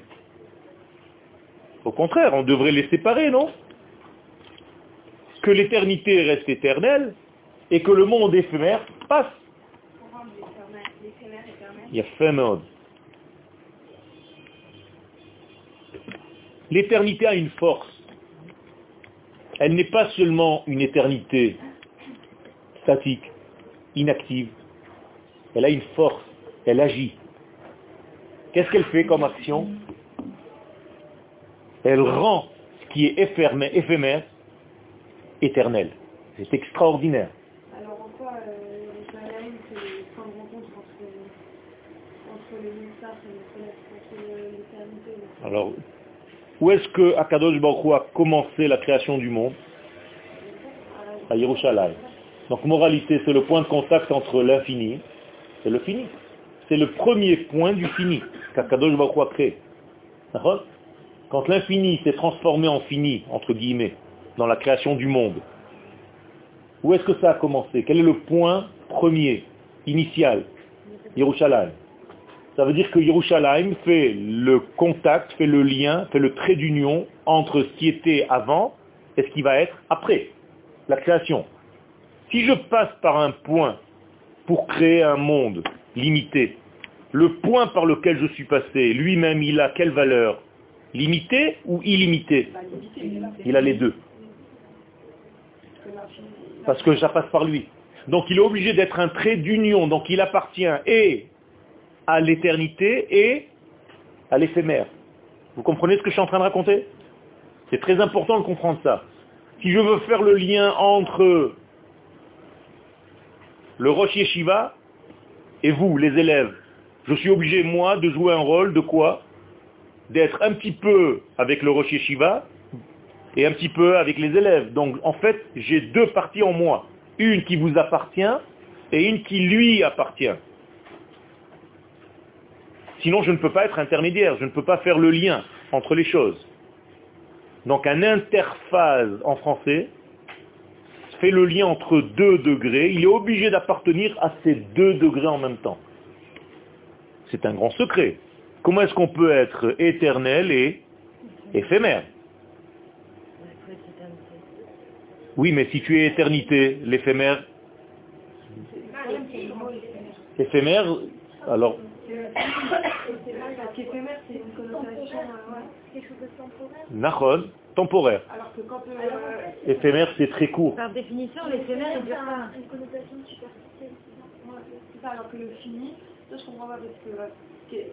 Au contraire, on devrait les séparer, non? Que l'éternité reste éternelle et que le monde éphémère passe. Il y a fait L'éternité a une force. Elle n'est pas seulement une éternité statique, inactive. Elle a une force, elle agit. Qu'est-ce qu'elle fait comme action? Elle rend ce qui est éphémère, éternel. C'est extraordinaire. Alors en quoi euh, c'est prendre rencontre entre, entre les et l'éternité Alors, où est-ce que Akadosh Baruch a commencé la création du monde? À Yerushalayim. Donc moralité, c'est le point de contact entre l'infini et le fini. C'est le premier point du fini qu'Akadosh Baruch a créé. Quand l'infini s'est transformé en fini, entre guillemets, dans la création du monde, où est-ce que ça a commencé? Quel est le point premier, initial? Yerushalayim. Ça veut dire que Yerushalayim fait le contact, fait le lien, fait le trait d'union entre ce qui était avant et ce qui va être après, la création. Si je passe par un point pour créer un monde limité, le point par lequel je suis passé, lui-même, il a quelle valeur? Limité ou illimité? Il a les deux. Parce que ça passe par lui. Donc il est obligé d'être un trait d'union. Donc il appartient et à l'éternité et à l'éphémère. Vous comprenez ce que je suis en train de raconter? C'est très important de comprendre ça. Si je veux faire le lien entre le Rosh Yeshiva et vous, les élèves, je suis obligé, moi, de jouer un rôle de quoi? D'être un petit peu avec le Rosh Yeshiva et un petit peu avec les élèves. Donc, en fait, j'ai deux parties en moi. Une qui vous appartient et une qui lui appartient. Sinon, je ne peux pas être intermédiaire, je ne peux pas faire le lien entre les choses. Donc un interphase en français fait le lien entre deux degrés. Il est obligé d'appartenir à ces deux degrés en même temps. C'est un grand secret. Comment est-ce qu'on peut être éternel et éphémère? Oui, mais si tu es éternité, l'éphémère, éphémère, alors c'est une connotation... Quelque chose de temporaire temporaire. Alors que quand... Euh, éphémère, c'est très court. Par définition, l'éphémère est une connotation superficielle. C'est ça, alors que le fini, ça je comprends pas parce que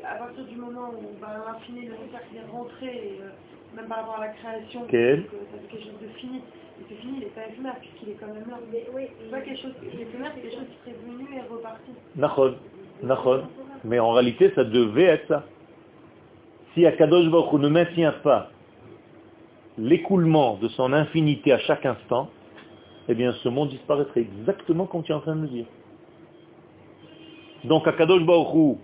à partir du moment où bah, l'infini, le cercle est rentré, et, euh, même par rapport à la création, Quel? Que ça fait quelque chose de fini. Et ce fini, il n'est pas éphémère puisqu'il est quand même là. Mais, oui, c'est pas quelque chose, l'éphémère, c'est quelque chose qui serait venu et reparti. Mais en réalité, ça devait être ça. Si Akadosh Baruch ne maintient pas l'écoulement de son infinité à chaque instant, eh bien ce monde disparaîtrait exactement comme tu es en train de le dire. Donc Akadosh Baruch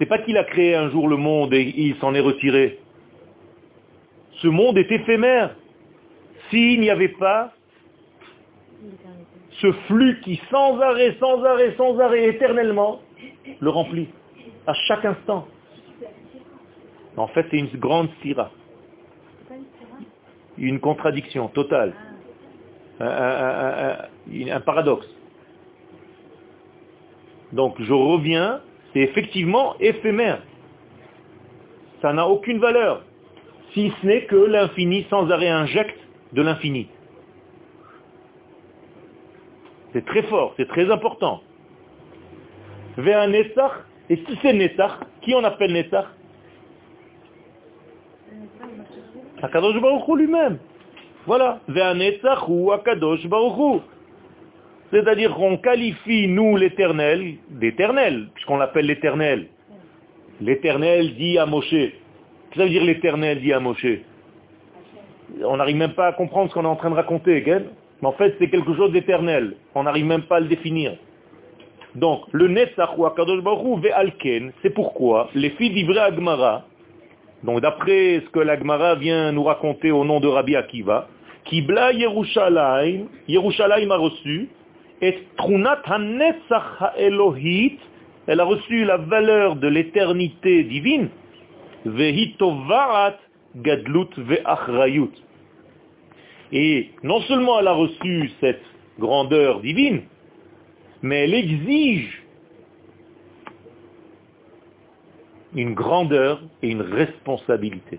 c'est pas qu'il a créé un jour le monde et il s'en est retiré. Ce monde est éphémère. S'il n'y avait pas ce flux qui sans arrêt, sans arrêt, sans arrêt, éternellement, le remplit à chaque instant. En fait, c'est une grande sira. Une contradiction totale. Un, paradoxe. Donc je reviens, c'est effectivement éphémère. Ça n'a aucune valeur, si ce n'est que l'infini sans arrêt injecte de l'infini. C'est très fort, c'est très important. Vers et si c'est Netzach, qui on appelle Netzach Akadosh Baruch lui-même. Voilà. Netzach ou Akadosh Baruch C'est-à-dire qu'on qualifie, nous, l'éternel, d'éternel, puisqu'on l'appelle l'éternel. L'éternel dit à Moshe. Qu'est-ce que ça veut dire l'éternel dit à Moshe? On n'arrive même pas à comprendre ce qu'on est en train de raconter. Mais en fait, c'est quelque chose d'éternel. On n'arrive même pas à le définir. Donc, le Netzach ou Akadosh Baruch Ve'alken, c'est pourquoi les filles d'Ivre Agmara, donc d'après ce que l'Agmara vient nous raconter au nom de Rabbi Akiva, Kibla Yerushalayim, Yerushalayim a reçu, et Trunat HaNetzach Elohit, elle a reçu la valeur de l'éternité divine, Vehitovarat Gadlut Ve'achrayut. Et non seulement elle a reçu cette grandeur divine, mais elle exige une grandeur et une responsabilité.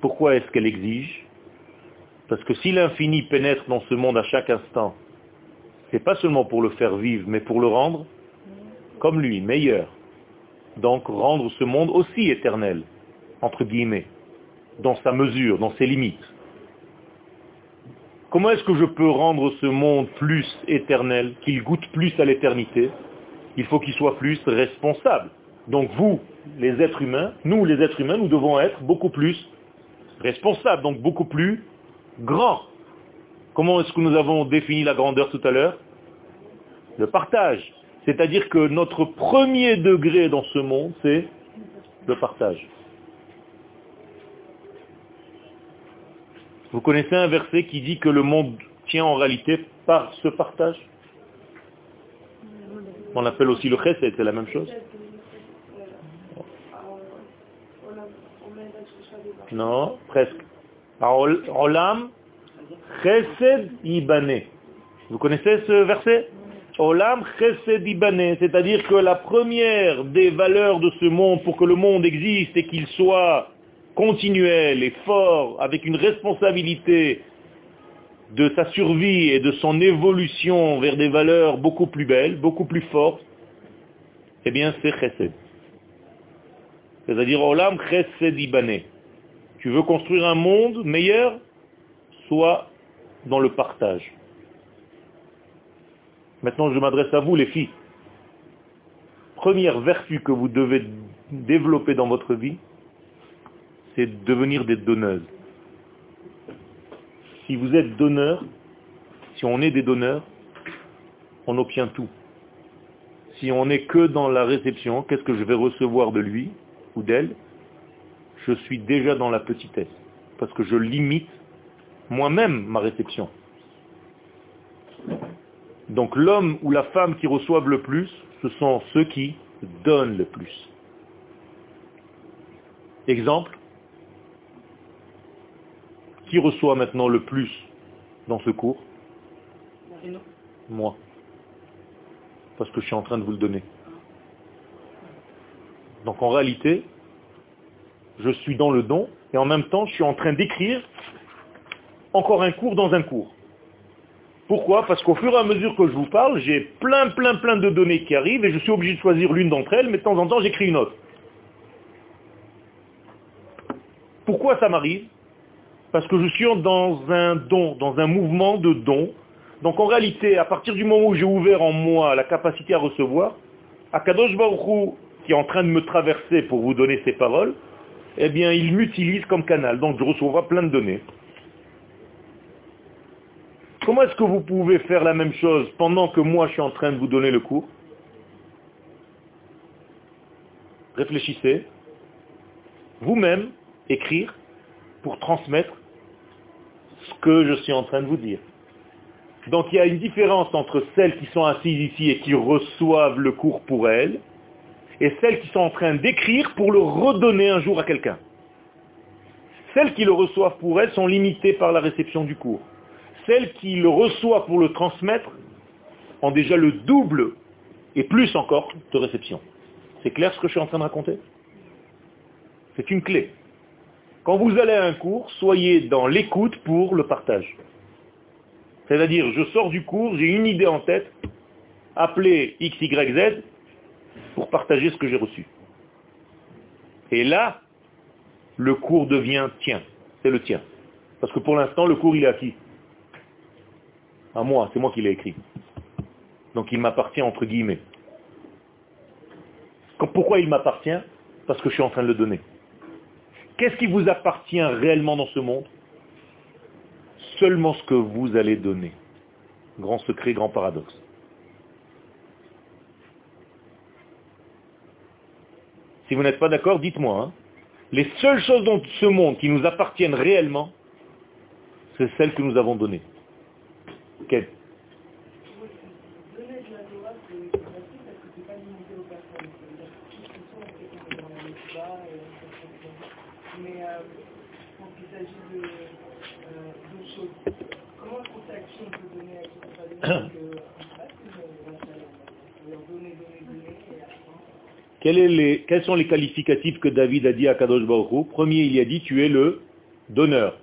Pourquoi est-ce qu'elle exige? Parce que si l'infini pénètre dans ce monde à chaque instant, c'est pas seulement pour le faire vivre, mais pour le rendre comme lui, meilleur. Donc rendre ce monde aussi éternel, entre guillemets, dans sa mesure, dans ses limites. Comment est-ce que je peux rendre ce monde plus éternel, qu'il goûte plus à l'éternité? Il faut qu'il soit plus responsable. Donc vous, les êtres humains, nous les êtres humains, nous devons être beaucoup plus responsables, donc beaucoup plus grands. Comment est-ce que nous avons défini la grandeur tout à l'heure? Le partage. C'est-à-dire que notre premier degré dans ce monde, c'est le partage. Vous connaissez un verset qui dit que le monde tient en réalité par ce partage? On appelle aussi le chesed, c'est la même chose Non, presque. Olam chesed ibane. Vous connaissez ce verset? Olam chesed ibane, c'est-à-dire que la première des valeurs de ce monde pour que le monde existe et qu'il soit continuel et fort, avec une responsabilité de sa survie et de son évolution vers des valeurs beaucoup plus belles, beaucoup plus fortes, eh bien c'est chesed. C'est-à-dire Olam chesed ibane. Tu veux construire un monde meilleur? Sois dans le partage. Maintenant, je m'adresse à vous, les filles. Première vertu que vous devez développer dans votre vie, c'est devenir des donneuses. Si vous êtes donneur, si on est des donneurs, on obtient tout. Si on n'est que dans la réception, qu'est-ce que je vais recevoir de lui ou d'elle? Je suis déjà dans la petitesse, parce que je limite moi-même ma réception. Donc l'homme ou la femme qui reçoivent le plus, ce sont ceux qui donnent le plus. Exemple, qui reçoit maintenant le plus dans ce cours Moi. Parce que je suis en train de vous le donner. Donc en réalité, je suis dans le don et en même temps, je suis en train d'écrire encore un cours dans un cours. Pourquoi? Parce qu'au fur et à mesure que je vous parle, j'ai plein, plein, plein de données qui arrivent et je suis obligé de choisir l'une d'entre elles, mais de temps en temps, j'écris une autre. Pourquoi ça m'arrive? Parce que je suis dans un don, dans un mouvement de don. Donc en réalité, à partir du moment où j'ai ouvert en moi la capacité à recevoir, Akadosh Baruch qui est en train de me traverser pour vous donner ces paroles, eh bien il m'utilise comme canal, donc je recevrai plein de données. Comment est-ce que vous pouvez faire la même chose pendant que moi je suis en train de vous donner le cours? Réfléchissez. Vous-même, écrire pour transmettre que je suis en train de vous dire. Donc il y a une différence entre celles qui sont assises ici et qui reçoivent le cours pour elles, et celles qui sont en train d'écrire pour le redonner un jour à quelqu'un. Celles qui le reçoivent pour elles sont limitées par la réception du cours. Celles qui le reçoivent pour le transmettre ont déjà le double et plus encore de réception. C'est clair ce que je suis en train de raconter? C'est une clé. Quand vous allez à un cours, soyez dans l'écoute pour le partage. C'est-à-dire, je sors du cours, j'ai une idée en tête, appelez X, Y, Z pour partager ce que j'ai reçu. Et là, le cours devient tien. C'est le tien. Parce que pour l'instant, le cours, il est à qui À moi, c'est moi qui l'ai écrit. Donc il m'appartient entre guillemets. Pourquoi il m'appartient? Parce que je suis en train de le donner. Qu'est-ce qui vous appartient réellement dans ce monde? Seulement ce que vous allez donner. Grand secret, grand paradoxe. Si vous n'êtes pas d'accord, dites-moi. Hein. Les seules choses dans ce monde qui nous appartiennent réellement, c'est celles que nous avons données. Quels sont les qualificatifs que David a dit à Kadosh Baruch Premier, il a dit, tu es le donneur.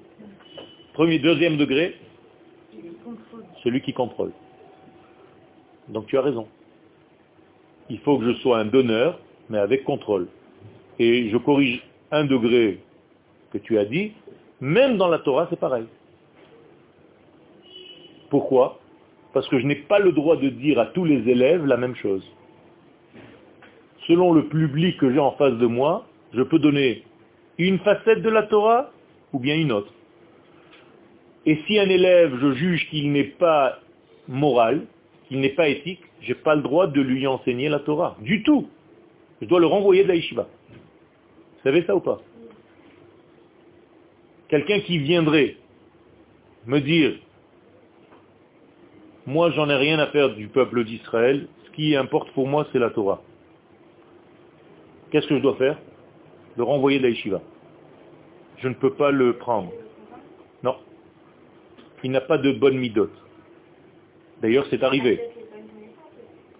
Premier, deuxième degré, celui qui contrôle. Donc tu as raison. Il faut que je sois un donneur, mais avec contrôle. Et je corrige un degré que tu as dit, même dans la Torah, c'est pareil. Pourquoi? Parce que je n'ai pas le droit de dire à tous les élèves la même chose. Selon le public que j'ai en face de moi, je peux donner une facette de la Torah ou bien une autre. Et si un élève, je juge qu'il n'est pas moral, qu'il n'est pas éthique, je n'ai pas le droit de lui enseigner la Torah. Du tout. Je dois le renvoyer de la yeshiva. Vous savez ça ou pas? Quelqu'un qui viendrait me dire, moi j'en ai rien à faire du peuple d'Israël, ce qui importe pour moi c'est la Torah. Qu'est-ce que je dois faire? Le renvoyer de la yeshiva. Je ne peux pas le prendre. Non. Il n'a pas de bonne midote. D'ailleurs, c'est arrivé.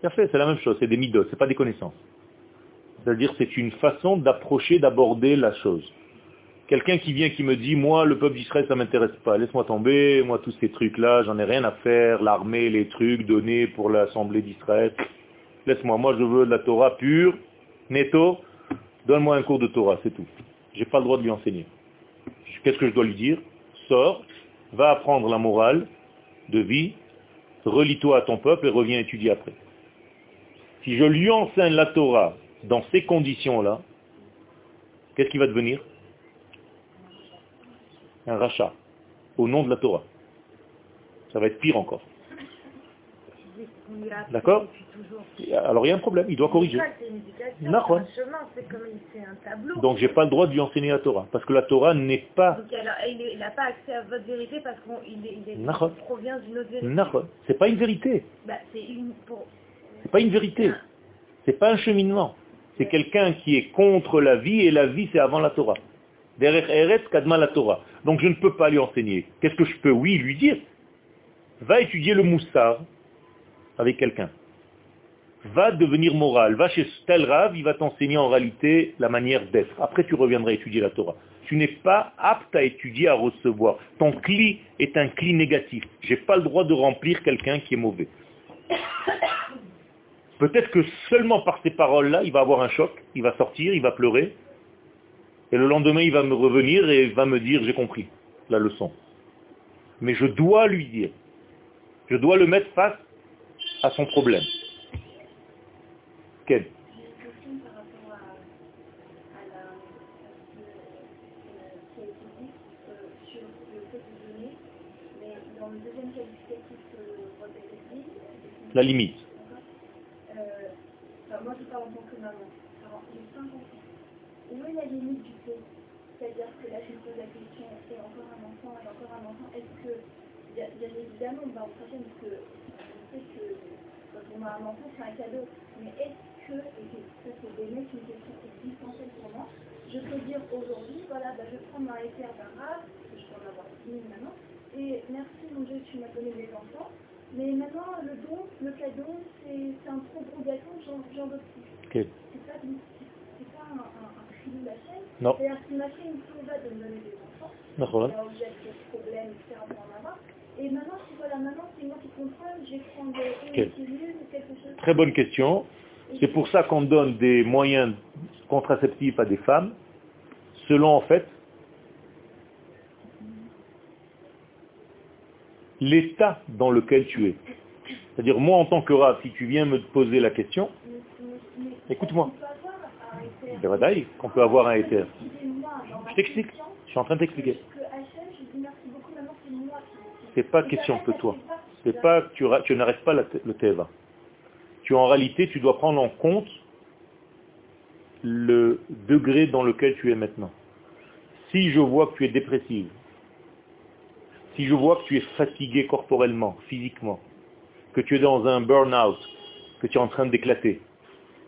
c'est la même chose, c'est des midotes, c'est pas des connaissances. C'est-à-dire c'est une façon d'approcher, d'aborder la chose. Quelqu'un qui vient qui me dit, moi, le peuple d'Israël, ça m'intéresse pas. Laisse-moi tomber, moi, tous ces trucs-là, j'en ai rien à faire. L'armée, les trucs donnés pour l'Assemblée d'Israël. Laisse-moi, moi, je veux de la Torah pure, netto. Donne-moi un cours de Torah, c'est tout. J'ai pas le droit de lui enseigner. Qu'est-ce que je dois lui dire? Sors, va apprendre la morale de vie, relis-toi à ton peuple et reviens étudier après. Si je lui enseigne la Torah dans ces conditions-là, qu'est-ce qui va devenir? Un rachat au nom de la Torah. Ça va être pire encore. D'accord Alors il y a un problème, il doit corriger. Donc j'ai pas le droit de lui enseigner la Torah, parce que la Torah n'est pas... Donc, il n'a pas accès à votre vérité parce qu'il provient d'une autre vérité. C'est pas une vérité. Bah, c'est une... pas une vérité. C'est pas un cheminement. C'est quelqu'un qui est contre la vie et la vie c'est avant la Torah. Kadma la Torah. Donc je ne peux pas lui enseigner. Qu'est-ce que je peux, oui, lui dire? Va étudier le moussard avec quelqu'un. Va devenir moral. Va chez tel Rav, il va t'enseigner en réalité la manière d'être. Après, tu reviendras étudier la Torah. Tu n'es pas apte à étudier, à recevoir. Ton cli est un cli négatif. Je n'ai pas le droit de remplir quelqu'un qui est mauvais. [coughs] Peut-être que seulement par ces paroles-là, il va avoir un choc, il va sortir, il va pleurer, et le lendemain, il va me revenir et va me dire, j'ai compris la leçon. Mais je dois lui dire. Je dois le mettre face à son problème. Quel La limite. moi, je parle en tant que maman. Alors, j'ai 5 enfants où est la limite du fait? C'est-à-dire que là, je me pose la question, et encore un enfant, et encore un enfant, est-ce que, bien, évidemment, on va en prochaine, parce que je sais que quand on a un enfant, c'est un cadeau, mais est-ce que, et ça c'est une question existentielle pour moi, je peux dire aujourd'hui, voilà, bah, je prends ma FR d'arabe, parce que je peux en avoir 10 000 maintenant, et merci mon Dieu, tu m'as donné des enfants, mais maintenant, le don, le cadeau, c'est un trop gros gâteau, j'en veux plus. Okay. C'est pas, pas un, un non. Et maintenant, si voilà, maintenant c'est moi qui contrôle, je prendre des ou quelque chose. Très bonne question. C'est pour ça qu'on donne des moyens contraceptifs à des femmes, selon en fait l'état dans lequel tu es. C'est-à-dire, moi, en tant que rat, si tu viens me poser la question, écoute-moi. Qu'on peut avoir un éther. Je t'explique. Je suis en train de t'expliquer. C'est pas question que toi. C'est pas que tu, tu n'arrêtes pas le Teva. Tu en réalité, tu dois prendre en compte le degré dans lequel tu es maintenant. Si je vois que tu es dépressive, si je vois que tu es fatigué corporellement, physiquement, que tu es dans un burn-out, que tu es en train d'éclater,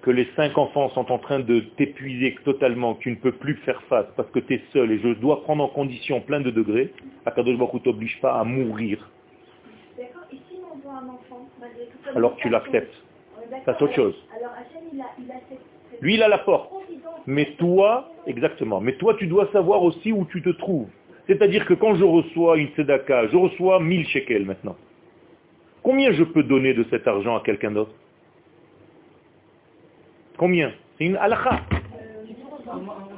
que les cinq enfants sont en train de t'épuiser totalement, que tu ne peux plus faire face parce que tu es seul et je dois prendre en condition plein de degrés, Akadosh Baruch t'oblige pas à mourir. Alors tu l'acceptes. C'est autre chose. Lui, il a la porte. Mais toi, exactement, mais toi, tu dois savoir aussi où tu te trouves. C'est-à-dire que quand je reçois une tzedaka, je reçois 1000 shekels maintenant. Combien je peux donner de cet argent à quelqu'un d'autre? Combien C'est une halakha.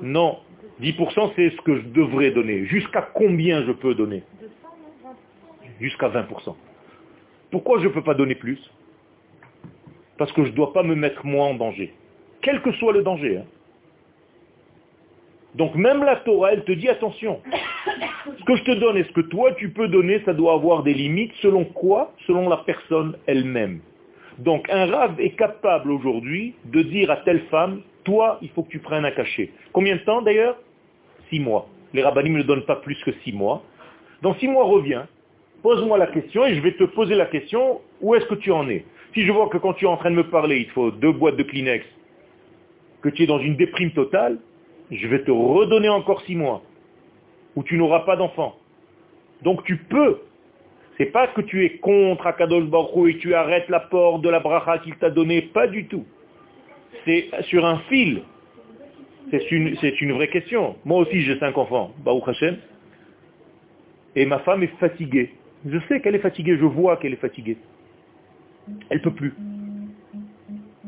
Non. 10% c'est ce que je devrais donner. Jusqu'à combien je peux donner Jusqu'à 20%. Pourquoi je ne peux pas donner plus Parce que je ne dois pas me mettre moi en danger. Quel que soit le danger. Hein. Donc même la Torah, elle te dit attention. Ce que je te donne et ce que toi tu peux donner, ça doit avoir des limites. Selon quoi? Selon la personne elle-même. Donc un rave est capable aujourd'hui de dire à telle femme, toi, il faut que tu prennes un cachet. Combien de temps d'ailleurs? Six mois. Les rabbinim ne donnent pas plus que six mois. Dans six mois, reviens, pose-moi la question et je vais te poser la question, où est-ce que tu en es? Si je vois que quand tu es en train de me parler, il te faut deux boîtes de Kleenex, que tu es dans une déprime totale, je vais te redonner encore six mois, où tu n'auras pas d'enfant. Donc tu peux. C'est pas que tu es contre Akadosh Baruch et tu arrêtes la porte de la bracha qu'il t'a donnée, pas du tout. C'est sur un fil. C'est une, une, vraie question. Moi aussi j'ai cinq enfants, Baruch Hashem, et ma femme est fatiguée. Je sais qu'elle est fatiguée, je vois qu'elle est fatiguée. Elle peut plus.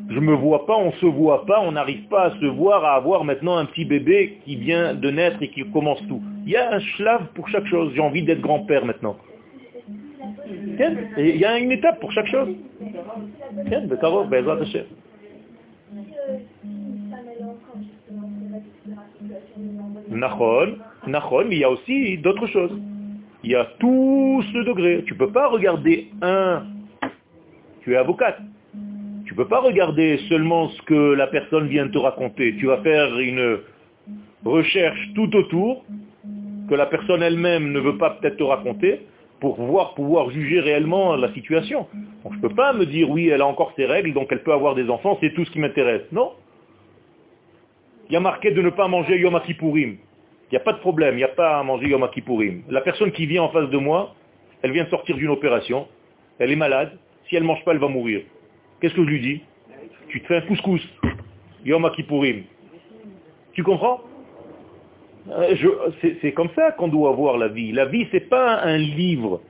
Je me vois pas, on se voit pas, on n'arrive pas à se voir, à avoir maintenant un petit bébé qui vient de naître et qui commence tout. Il y a un schlave pour chaque chose. J'ai envie d'être grand-père maintenant. Il y a une étape pour chaque chose. Nachon, Nachon, mais il y a aussi d'autres choses. Il y a tout ce degré. Tu ne peux pas regarder un. Tu es avocate. Tu ne peux pas regarder seulement ce que la personne vient te raconter. Tu vas faire une recherche tout autour que la personne elle-même ne veut pas peut-être te raconter pour voir, pouvoir juger réellement la situation. je ne peux pas me dire, oui, elle a encore ses règles, donc elle peut avoir des enfants, c'est tout ce qui m'intéresse. Non. Il y a marqué de ne pas manger Yom Kippourim. Il n'y a pas de problème, il n'y a pas à manger Yom Kippourim. La personne qui vient en face de moi, elle vient de sortir d'une opération, elle est malade, si elle ne mange pas, elle va mourir. Qu'est-ce que je lui dis? Tu te fais un couscous. Yom Kippourim. Tu comprends? C'est comme ça qu'on doit voir la vie. La vie, ce n'est pas un livre.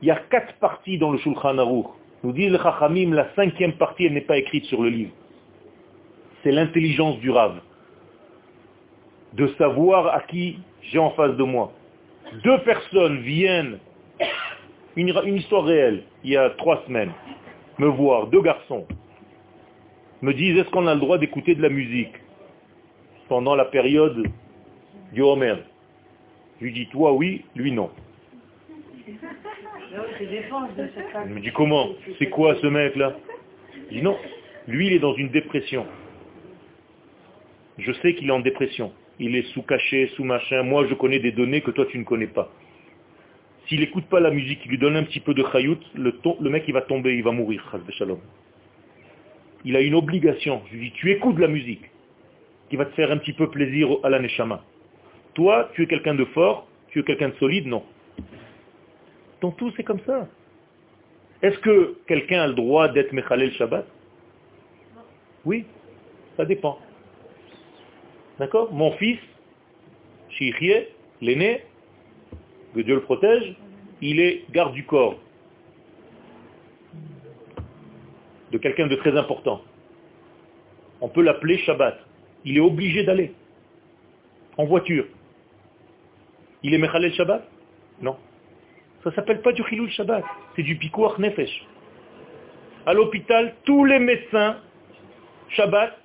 Il y a quatre parties dans le Shulchan Aruch. Nous dit le Chachamim, la cinquième partie, elle n'est pas écrite sur le livre. C'est l'intelligence du Rav. De savoir à qui j'ai en face de moi. Deux personnes viennent une, histoire réelle, il y a trois semaines, me voir, deux garçons, me disent est-ce qu'on a le droit d'écouter de la musique? Pendant la période du Homer Je lui dis toi oui, lui non. Il me dit comment C'est quoi ce mec-là Je dis non, lui il est dans une dépression. Je sais qu'il est en dépression. Il est sous cachet, sous machin. Moi je connais des données que toi tu ne connais pas. S'il n'écoute pas la musique, il lui donne un petit peu de chayout, le, le, mec il va tomber, il va mourir, Il a une obligation. Je lui dis, tu écoutes la musique, qui va te faire un petit peu plaisir à la neshama. Toi, tu es quelqu'un de fort, tu es quelqu'un de solide, non. Dans tout, c'est comme ça. Est-ce que quelqu'un a le droit d'être Mechalel Shabbat? Oui, ça dépend. D'accord? Mon fils, Shichie, l'aîné, que Dieu le protège, il est garde du corps de quelqu'un de très important. On peut l'appeler Shabbat. Il est obligé d'aller en voiture. Il est Mechalel Shabbat? Non. Ça s'appelle pas du Chilul Shabbat, c'est du Pikuach Nefesh. À l'hôpital, tous les médecins Shabbat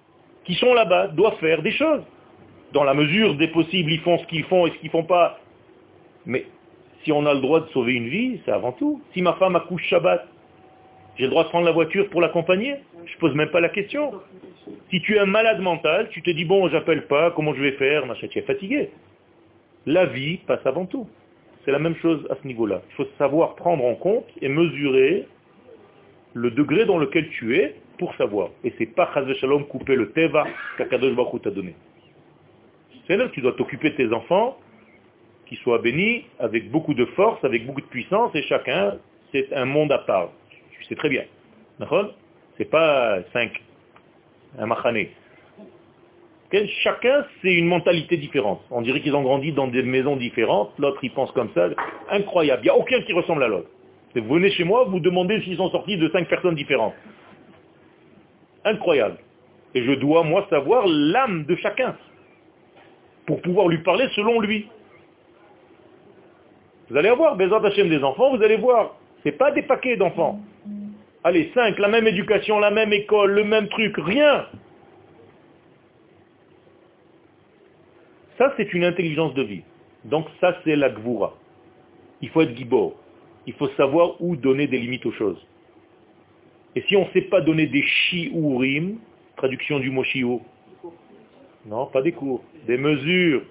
qui sont là-bas doivent faire des choses. Dans la mesure des possibles, ils font ce qu'ils font et ce qu'ils font pas. Mais si on a le droit de sauver une vie, c'est avant tout. Si ma femme accouche Shabbat, j'ai le droit de prendre la voiture pour l'accompagner? Je pose même pas la question. Si tu es un malade mental, tu te dis, bon, j'appelle pas, comment je vais faire Machin, tu es fatigué. La vie passe avant tout. C'est la même chose à ce niveau-là. Il faut savoir prendre en compte et mesurer le degré dans lequel tu es pour savoir. Et c'est pas Chazve Shalom couper le Teva qu'Akadosh Baruch t'a donné. C'est là que tu dois t'occuper de tes enfants, qu'ils soient bénis, avec beaucoup de force, avec beaucoup de puissance, et chacun, c'est un monde à part. Tu sais très bien. C'est pas cinq, un machané. Chacun, c'est une mentalité différente. On dirait qu'ils ont grandi dans des maisons différentes, l'autre il pense comme ça. Incroyable, il n'y a aucun qui ressemble à l'autre. Vous venez chez moi, vous demandez s'ils sont sortis de cinq personnes différentes. Incroyable. Et je dois, moi, savoir l'âme de chacun pour pouvoir lui parler selon lui. Vous allez avoir Bézat Hachem des enfants, vous allez voir. Ce n'est pas des paquets d'enfants. Allez, cinq, la même éducation, la même école, le même truc, rien. Ça, c'est une intelligence de vie. Donc ça, c'est la gvoura. Il faut être gibor. Il faut savoir où donner des limites aux choses. Et si on ne sait pas donner des shiurim, traduction du mot shiur, non, pas des cours, des mesures.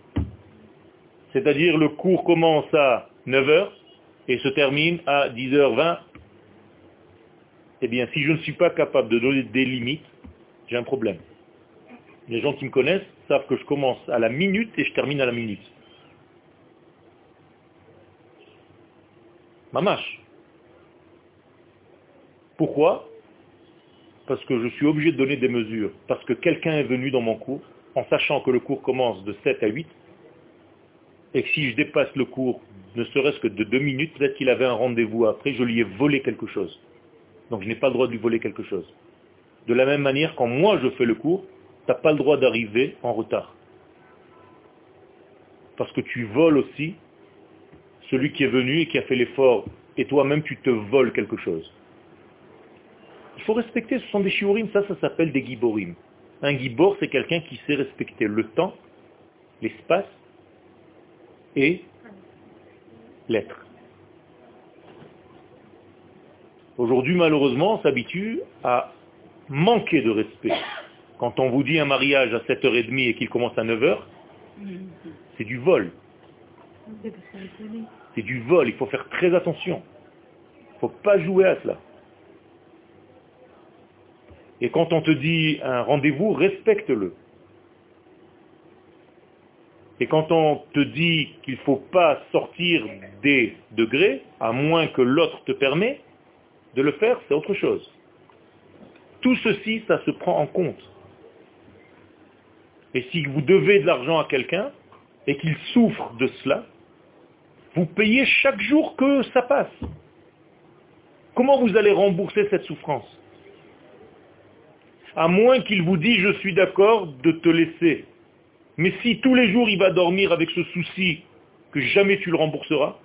C'est-à-dire le cours commence à 9h et se termine à 10h20. Eh bien, si je ne suis pas capable de donner des limites, j'ai un problème. Les gens qui me connaissent savent que je commence à la minute et je termine à la minute. Mamache. Pourquoi? Parce que je suis obligé de donner des mesures. Parce que quelqu'un est venu dans mon cours en sachant que le cours commence de 7 à 8 et que si je dépasse le cours ne serait-ce que de deux minutes, peut-être qu'il avait un rendez-vous après, je lui ai volé quelque chose. Donc je n'ai pas le droit de lui voler quelque chose. De la même manière, quand moi je fais le cours, tu n'as pas le droit d'arriver en retard. Parce que tu voles aussi celui qui est venu et qui a fait l'effort, et toi-même tu te voles quelque chose. Il faut respecter, ce sont des shiurim, ça, ça s'appelle des giborim. Un gibor, c'est quelqu'un qui sait respecter le temps, l'espace et l'être. Aujourd'hui, malheureusement, on s'habitue à manquer de respect. Quand on vous dit un mariage à 7h30 et qu'il commence à 9h, c'est du vol. C'est du vol, il faut faire très attention. Il ne faut pas jouer à cela. Et quand on te dit un rendez-vous, respecte-le. Et quand on te dit qu'il ne faut pas sortir des degrés, à moins que l'autre te permet de le faire, c'est autre chose. Tout ceci, ça se prend en compte. Et si vous devez de l'argent à quelqu'un, et qu'il souffre de cela, vous payez chaque jour que ça passe. Comment vous allez rembourser cette souffrance? À moins qu'il vous dise je suis d'accord de te laisser mais si tous les jours il va dormir avec ce souci que jamais tu le rembourseras,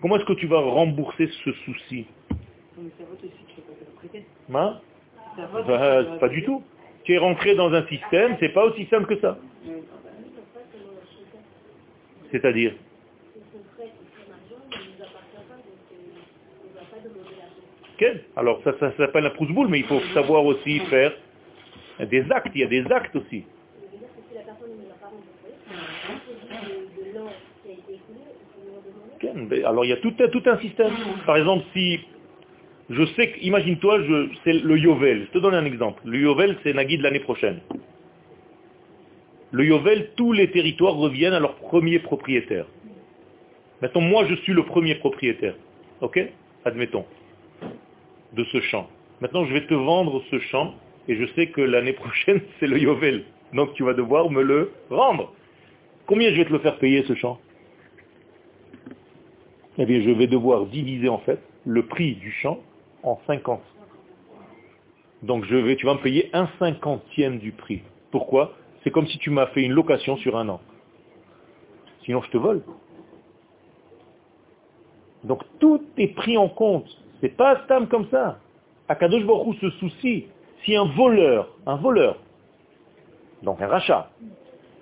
comment est-ce que tu vas rembourser ce souci? Hein bah, Pas du tout. Tu es rentré dans un système, c'est pas aussi simple que ça. C'est-à-dire Alors ça, ça s'appelle un pouce-boule, mais il faut savoir aussi faire des actes. Il y a des actes aussi. Alors il y a tout, tout un système. Par exemple, si je sais que, imagine-toi, c'est le Yovel. Je te donne un exemple. Le Yovel, c'est Nagui de l'année prochaine. Le Yovel, tous les territoires reviennent à leur premier propriétaire. Maintenant, moi, je suis le premier propriétaire. Ok? Admettons. De ce champ. Maintenant, je vais te vendre ce champ et je sais que l'année prochaine, [laughs] c'est le Yovel. Donc, tu vas devoir me le rendre. Combien je vais te le faire payer, ce champ? Eh bien je vais devoir diviser en fait le prix du champ en 50. Donc je vais, tu vas me payer un cinquantième du prix. Pourquoi? C'est comme si tu m'as fait une location sur un an. Sinon je te vole. Donc tout est pris en compte. C'est pas Stam comme ça. Akadosh Baruch se soucie. Si un voleur, un voleur, donc un rachat,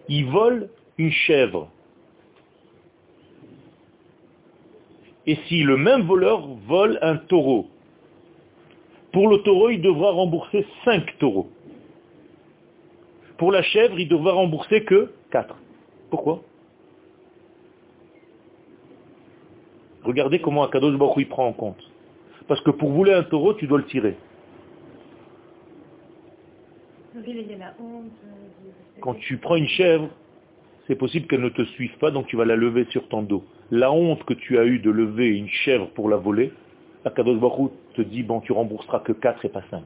il vole une chèvre, et si le même voleur vole un taureau, pour le taureau, il devra rembourser 5 taureaux. Pour la chèvre, il devra rembourser que 4. Pourquoi? Regardez comment Akadosh Baruch il prend en compte. Parce que pour voler un taureau, tu dois le tirer. Quand tu prends une chèvre, c'est possible qu'elle ne te suive pas, donc tu vas la lever sur ton dos. La honte que tu as eue de lever une chèvre pour la voler, Akadosh Baruch te dit, bon, tu rembourseras que 4 et pas 5.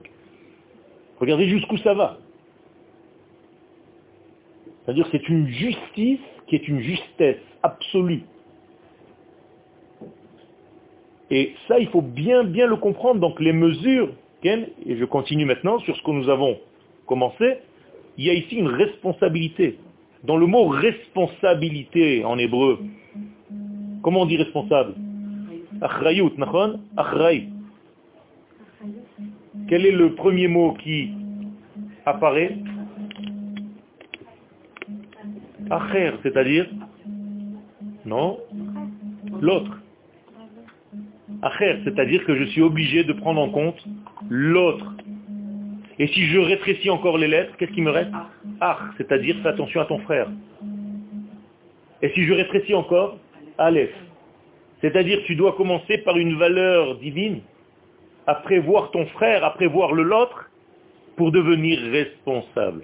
Regardez jusqu'où ça va. C'est-à-dire c'est une justice qui est une justesse absolue. Et ça, il faut bien, bien le comprendre. Donc les mesures, et je continue maintenant sur ce que nous avons commencé, il y a ici une responsabilité. Dans le mot responsabilité en hébreu, comment on dit responsable? Quel est le premier mot qui apparaît? Acher, c'est-à-dire? Non? L'autre. Acher, c'est-à-dire que je suis obligé de prendre en compte l'autre. Et si je rétrécis encore les lettres, qu'est-ce qui me reste? Ach, c'est-à-dire fais attention à ton frère. Et si je rétrécis encore Aleph, c'est-à-dire tu dois commencer par une valeur divine, après voir ton frère, après voir le l'autre, pour devenir responsable.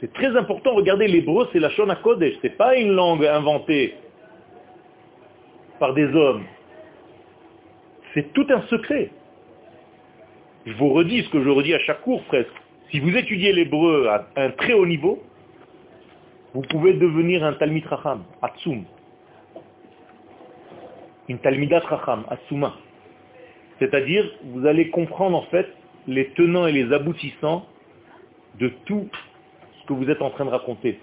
C'est très important, regardez, l'hébreu c'est la Shona Kodesh, c'est pas une langue inventée par des hommes. C'est tout un secret. Je vous redis ce que je redis à chaque cours presque. Si vous étudiez l'hébreu à un très haut niveau, vous pouvez devenir un Talmid Racham, Atsum. Une Talmidat Racham, Atsuma. C'est-à-dire, vous allez comprendre en fait les tenants et les aboutissants de tout ce que vous êtes en train de raconter.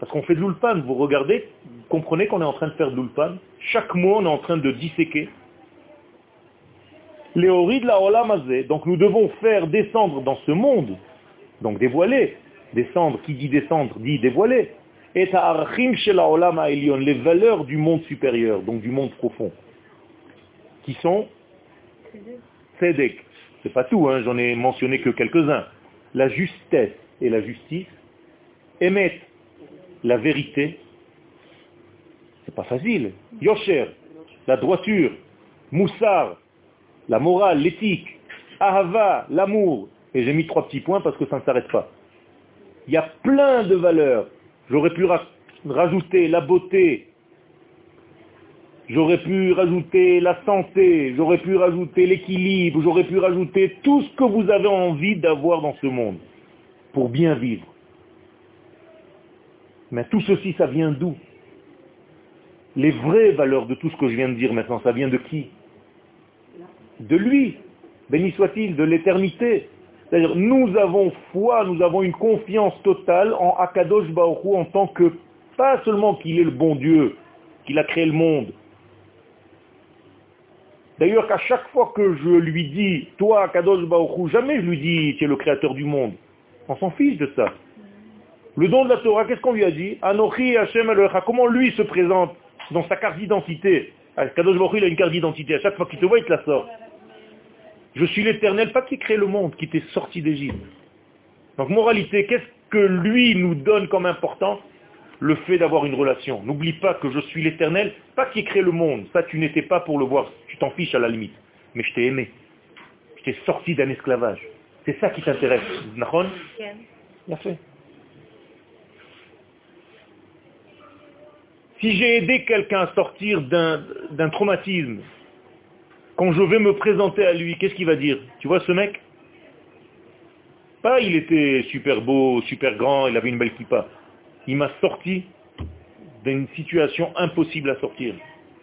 Parce qu'on fait de l'ulpan, vous regardez, vous comprenez qu'on est en train de faire de l'ulpan. Chaque mot, on est en train de disséquer. Léori de la olamazé, donc nous devons faire descendre dans ce monde, donc dévoiler, descendre, qui dit descendre, dit dévoiler, et chez la olama les valeurs du monde supérieur, donc du monde profond, qui sont Tzedek. C'est pas tout, hein, j'en ai mentionné que quelques-uns. La justesse et la justice, émettent la vérité, c'est pas facile. Yosher, la droiture, Moussar, la morale, l'éthique, Ahava, l'amour, et j'ai mis trois petits points parce que ça ne s'arrête pas. Il y a plein de valeurs. J'aurais pu rajouter la beauté, j'aurais pu rajouter la santé, j'aurais pu rajouter l'équilibre, j'aurais pu rajouter tout ce que vous avez envie d'avoir dans ce monde pour bien vivre. Mais tout ceci, ça vient d'où? Les vraies valeurs de tout ce que je viens de dire maintenant, ça vient de qui? De lui, béni soit-il, de l'éternité. C'est-à-dire, nous avons foi, nous avons une confiance totale en Akadosh Baruch en tant que, pas seulement qu'il est le bon Dieu, qu'il a créé le monde. D'ailleurs, qu'à chaque fois que je lui dis, toi, Akadosh Baruch jamais je lui dis, tu es le créateur du monde. On s'en fiche de ça. Le don de la Torah, qu'est-ce qu'on lui a dit? Anochi Hashem Comment lui se présente dans sa carte d'identité? Ah, Kadosh Baruch il a une carte d'identité. À chaque fois qu'il te voit, il te la sort. Je suis l'éternel, pas qui crée le monde, qui t'est sorti d'Égypte. Donc moralité, qu'est-ce que lui nous donne comme important Le fait d'avoir une relation. N'oublie pas que je suis l'éternel, pas qui crée le monde. Ça, tu n'étais pas pour le voir. Tu t'en fiches à la limite. Mais je t'ai aimé. Je t'ai sorti d'un esclavage. C'est ça qui t'intéresse. Nahon? Bien fait. Si j'ai aidé quelqu'un à sortir d'un traumatisme, quand je vais me présenter à lui, qu'est-ce qu'il va dire Tu vois ce mec Pas il était super beau, super grand, il avait une belle kippa. Il m'a sorti d'une situation impossible à sortir.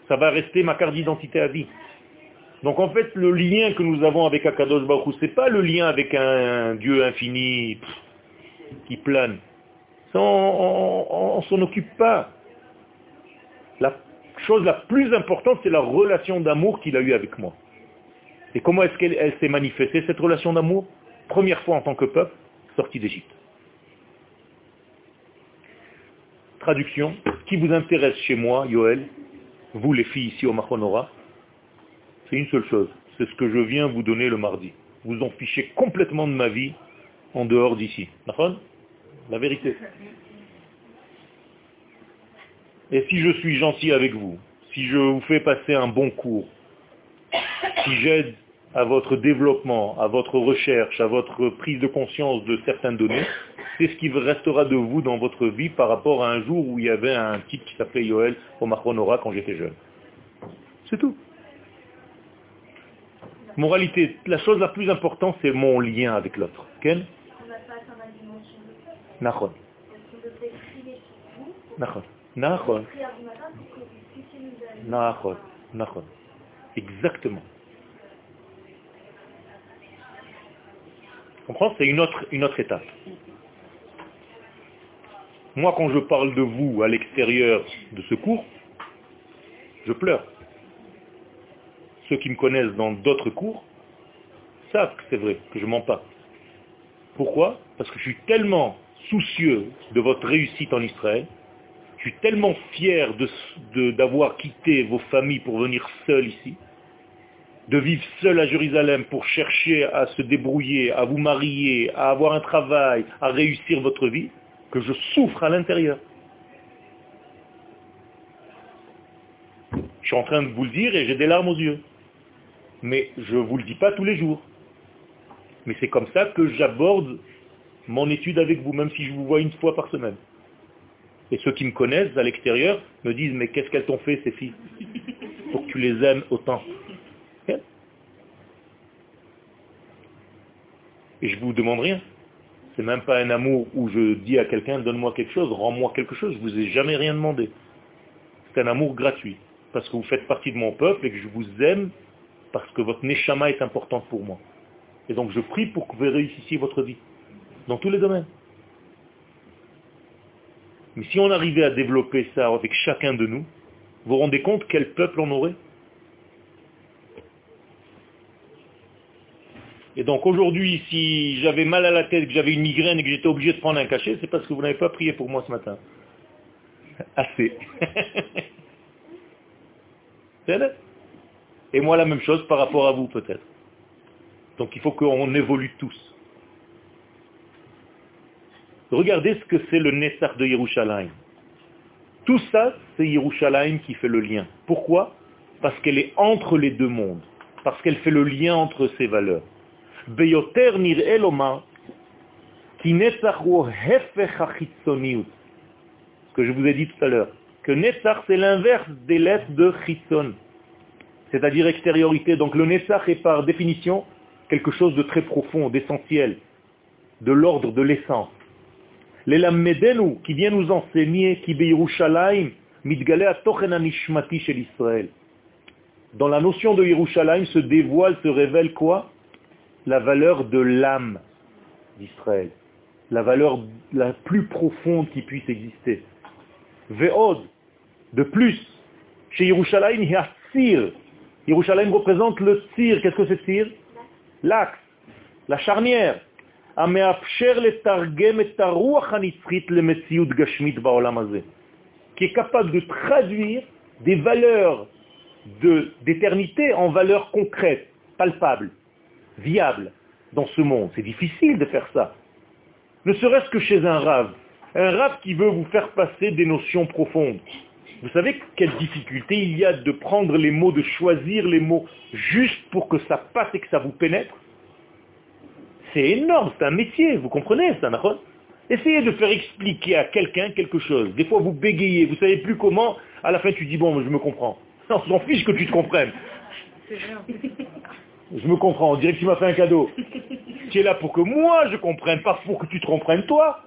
Ça va rester ma carte d'identité à vie. Donc en fait, le lien que nous avons avec Akadosh Baruch ce n'est pas le lien avec un, Dieu infini qui plane. On ne s'en occupe pas. La chose la plus importante, c'est la relation d'amour qu'il a eue avec moi. Et comment est-ce qu'elle s'est manifestée, cette relation d'amour? Première fois en tant que peuple, sorti d'Égypte. Traduction, qui vous intéresse chez moi, Yoel, vous les filles ici au Machonora, c'est une seule chose, c'est ce que je viens vous donner le mardi. Vous en fichez complètement de ma vie en dehors d'ici. La vérité. Et si je suis gentil avec vous, si je vous fais passer un bon cours, si j'aide à votre développement, à votre recherche, à votre prise de conscience de certaines données, c'est ce qui restera de vous dans votre vie par rapport à un jour où il y avait un type qui s'appelait Yoel au Machronora quand j'étais jeune. C'est tout. Moralité, la chose la plus importante, c'est mon lien avec l'autre. Nachon. Nachon. Nachon. Nachon. Nachon. Exactement. comprends? C'est une autre, une autre étape. Moi, quand je parle de vous à l'extérieur de ce cours, je pleure. Ceux qui me connaissent dans d'autres cours savent que c'est vrai, que je mens pas. Pourquoi? Parce que je suis tellement soucieux de votre réussite en Israël, je suis tellement fier d'avoir quitté vos familles pour venir seul ici, de vivre seul à Jérusalem pour chercher à se débrouiller, à vous marier, à avoir un travail, à réussir votre vie, que je souffre à l'intérieur. Je suis en train de vous le dire et j'ai des larmes aux yeux. Mais je ne vous le dis pas tous les jours. Mais c'est comme ça que j'aborde mon étude avec vous, même si je vous vois une fois par semaine. Et ceux qui me connaissent à l'extérieur me disent, mais qu'est-ce qu'elles t'ont fait, ces filles, pour que tu les aimes autant Et je vous demande rien. C'est même pas un amour où je dis à quelqu'un, donne-moi quelque chose, rends-moi quelque chose. Je vous ai jamais rien demandé. C'est un amour gratuit. Parce que vous faites partie de mon peuple et que je vous aime parce que votre neshama est importante pour moi. Et donc je prie pour que vous réussissiez votre vie. Dans tous les domaines. Mais si on arrivait à développer ça avec chacun de nous, vous vous rendez compte quel peuple on aurait? Et donc aujourd'hui, si j'avais mal à la tête, que j'avais une migraine et que j'étais obligé de prendre un cachet, c'est parce que vous n'avez pas prié pour moi ce matin. [laughs] Assez. [laughs] et moi la même chose par rapport à vous peut-être. Donc il faut qu'on évolue tous. Regardez ce que c'est le Nessar de Yerushalayim. Tout ça, c'est Yerushalayim qui fait le lien. Pourquoi? Parce qu'elle est entre les deux mondes. Parce qu'elle fait le lien entre ces valeurs. Beyoter Ce que je vous ai dit tout à l'heure. Que Netzach, c'est l'inverse des lettres de Chitson. C'est-à-dire extériorité. Donc le Netzach est par définition quelque chose de très profond, d'essentiel, de l'ordre de l'essence. Qui vient nous enseigner, qui. Dans la notion de Yerushalayim se dévoile, se révèle quoi? La valeur de l'âme d'Israël, la valeur la plus profonde qui puisse exister. Ve'od, de plus, chez Yerushalayim, il y a. Yerushalayim représente le Sir. Qu'est-ce que c'est Sir L'axe, la charnière. Qui est capable de traduire des valeurs d'éternité en valeurs concrètes, palpables viable dans ce monde. C'est difficile de faire ça. Ne serait-ce que chez un rave. Un rave qui veut vous faire passer des notions profondes. Vous savez quelle difficulté il y a de prendre les mots, de choisir les mots juste pour que ça passe et que ça vous pénètre? C'est énorme, c'est un métier, vous comprenez ça, Essayez de faire expliquer à quelqu'un quelque chose. Des fois vous bégayez, vous savez plus comment, à la fin tu dis bon, je me comprends. [laughs] On s'en fiche que tu te comprennes. Je me comprends, on dirait que tu m'as fait un cadeau. tu es là pour que moi je comprenne, pas pour que tu te comprennes toi.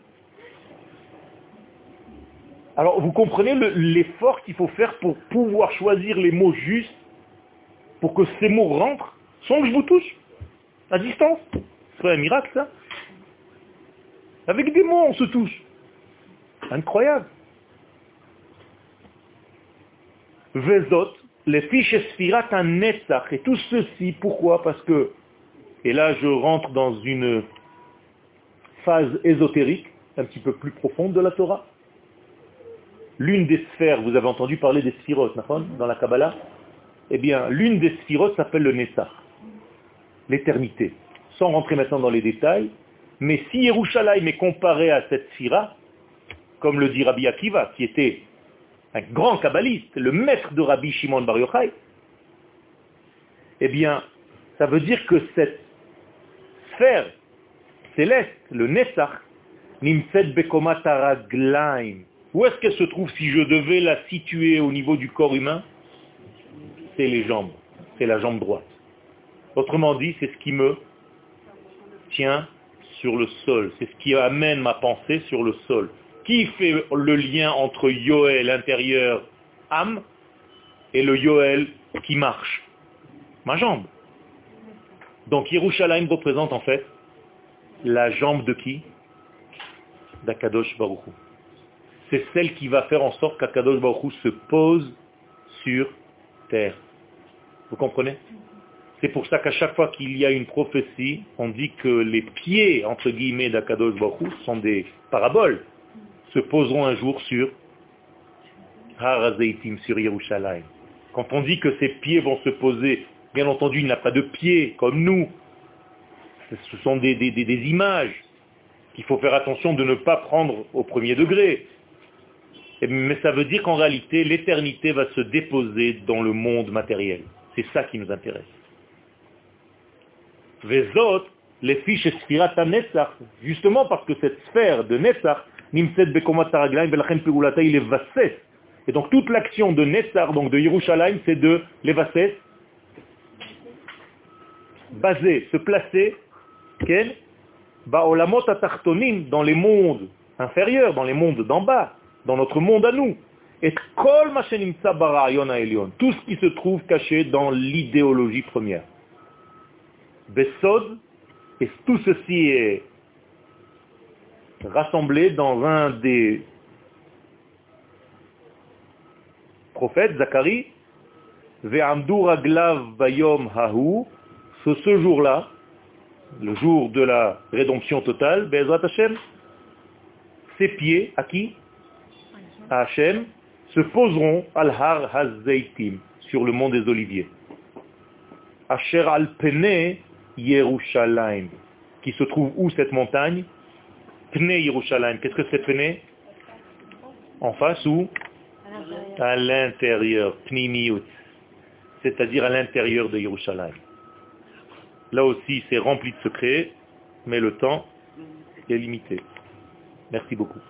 Alors vous comprenez l'effort qu'il faut faire pour pouvoir choisir les mots justes, pour que ces mots rentrent, sans que je vous touche, à distance. Ce serait un miracle ça. Avec des mots on se touche. Incroyable. Vezot, les fiches spirat un netzach. Et tout ceci, pourquoi? Parce que, et là je rentre dans une phase ésotérique, un petit peu plus profonde de la Torah. L'une des sphères, vous avez entendu parler des sphirotes, dans la Kabbalah? Eh bien, l'une des sphirotes s'appelle le Netzach, l'éternité. Sans rentrer maintenant dans les détails, mais si Yerushalayim est comparé à cette sphira, comme le dit Rabbi Akiva, qui était un grand kabbaliste, le maître de Rabbi Shimon Bar Yochai, eh bien, ça veut dire que cette sphère céleste, le Nessach, Nimset Bekomat Où est-ce qu'elle se trouve si je devais la situer au niveau du corps humain? C'est les jambes, c'est la jambe droite. Autrement dit, c'est ce qui me sur le sol, c'est ce qui amène ma pensée sur le sol. Qui fait le lien entre Yoel intérieur, âme, et le Yoel qui marche? Ma jambe. Donc Yerushalayim représente en fait la jambe de qui? D'Akadosh Baruchou. C'est celle qui va faire en sorte qu'Akadosh Baruchou se pose sur terre. Vous comprenez? C'est pour ça qu'à chaque fois qu'il y a une prophétie, on dit que les pieds, entre guillemets, d'Akadosh Baruchou sont des paraboles se poseront un jour sur sur Yerushalayim. Quand on dit que ses pieds vont se poser, bien entendu, il n'a pas de pieds comme nous. Ce sont des, des images qu'il faut faire attention de ne pas prendre au premier degré. Mais ça veut dire qu'en réalité, l'éternité va se déposer dans le monde matériel. C'est ça qui nous intéresse. Vezot, les fiches Spirata Netzach, justement parce que cette sphère de Netzach et donc toute l'action de Nessar, donc de Yerushalayim, c'est de l'Evasses, baser, se placer, dans les mondes inférieurs, dans les mondes d'en bas, dans notre monde à nous. Et tout ce qui se trouve caché dans l'idéologie première. Besod, et tout ceci est rassemblés dans un des prophètes, Zacharie, Bayom Hahu, ce jour-là, le jour de la rédemption totale, Bezrat Hashem, ses pieds, à qui? À Hashem, se poseront al-Har Hazeitim, sur le mont des Oliviers. Asher Yerushalayim, qui se trouve où cette montagne? Qu'est-ce que c'est Pne En face ou À l'intérieur. Pnimiut. C'est-à-dire à, l'intérieur de Yerushalayim. Là aussi, c'est rempli de secrets, mais le temps est limité. Merci beaucoup.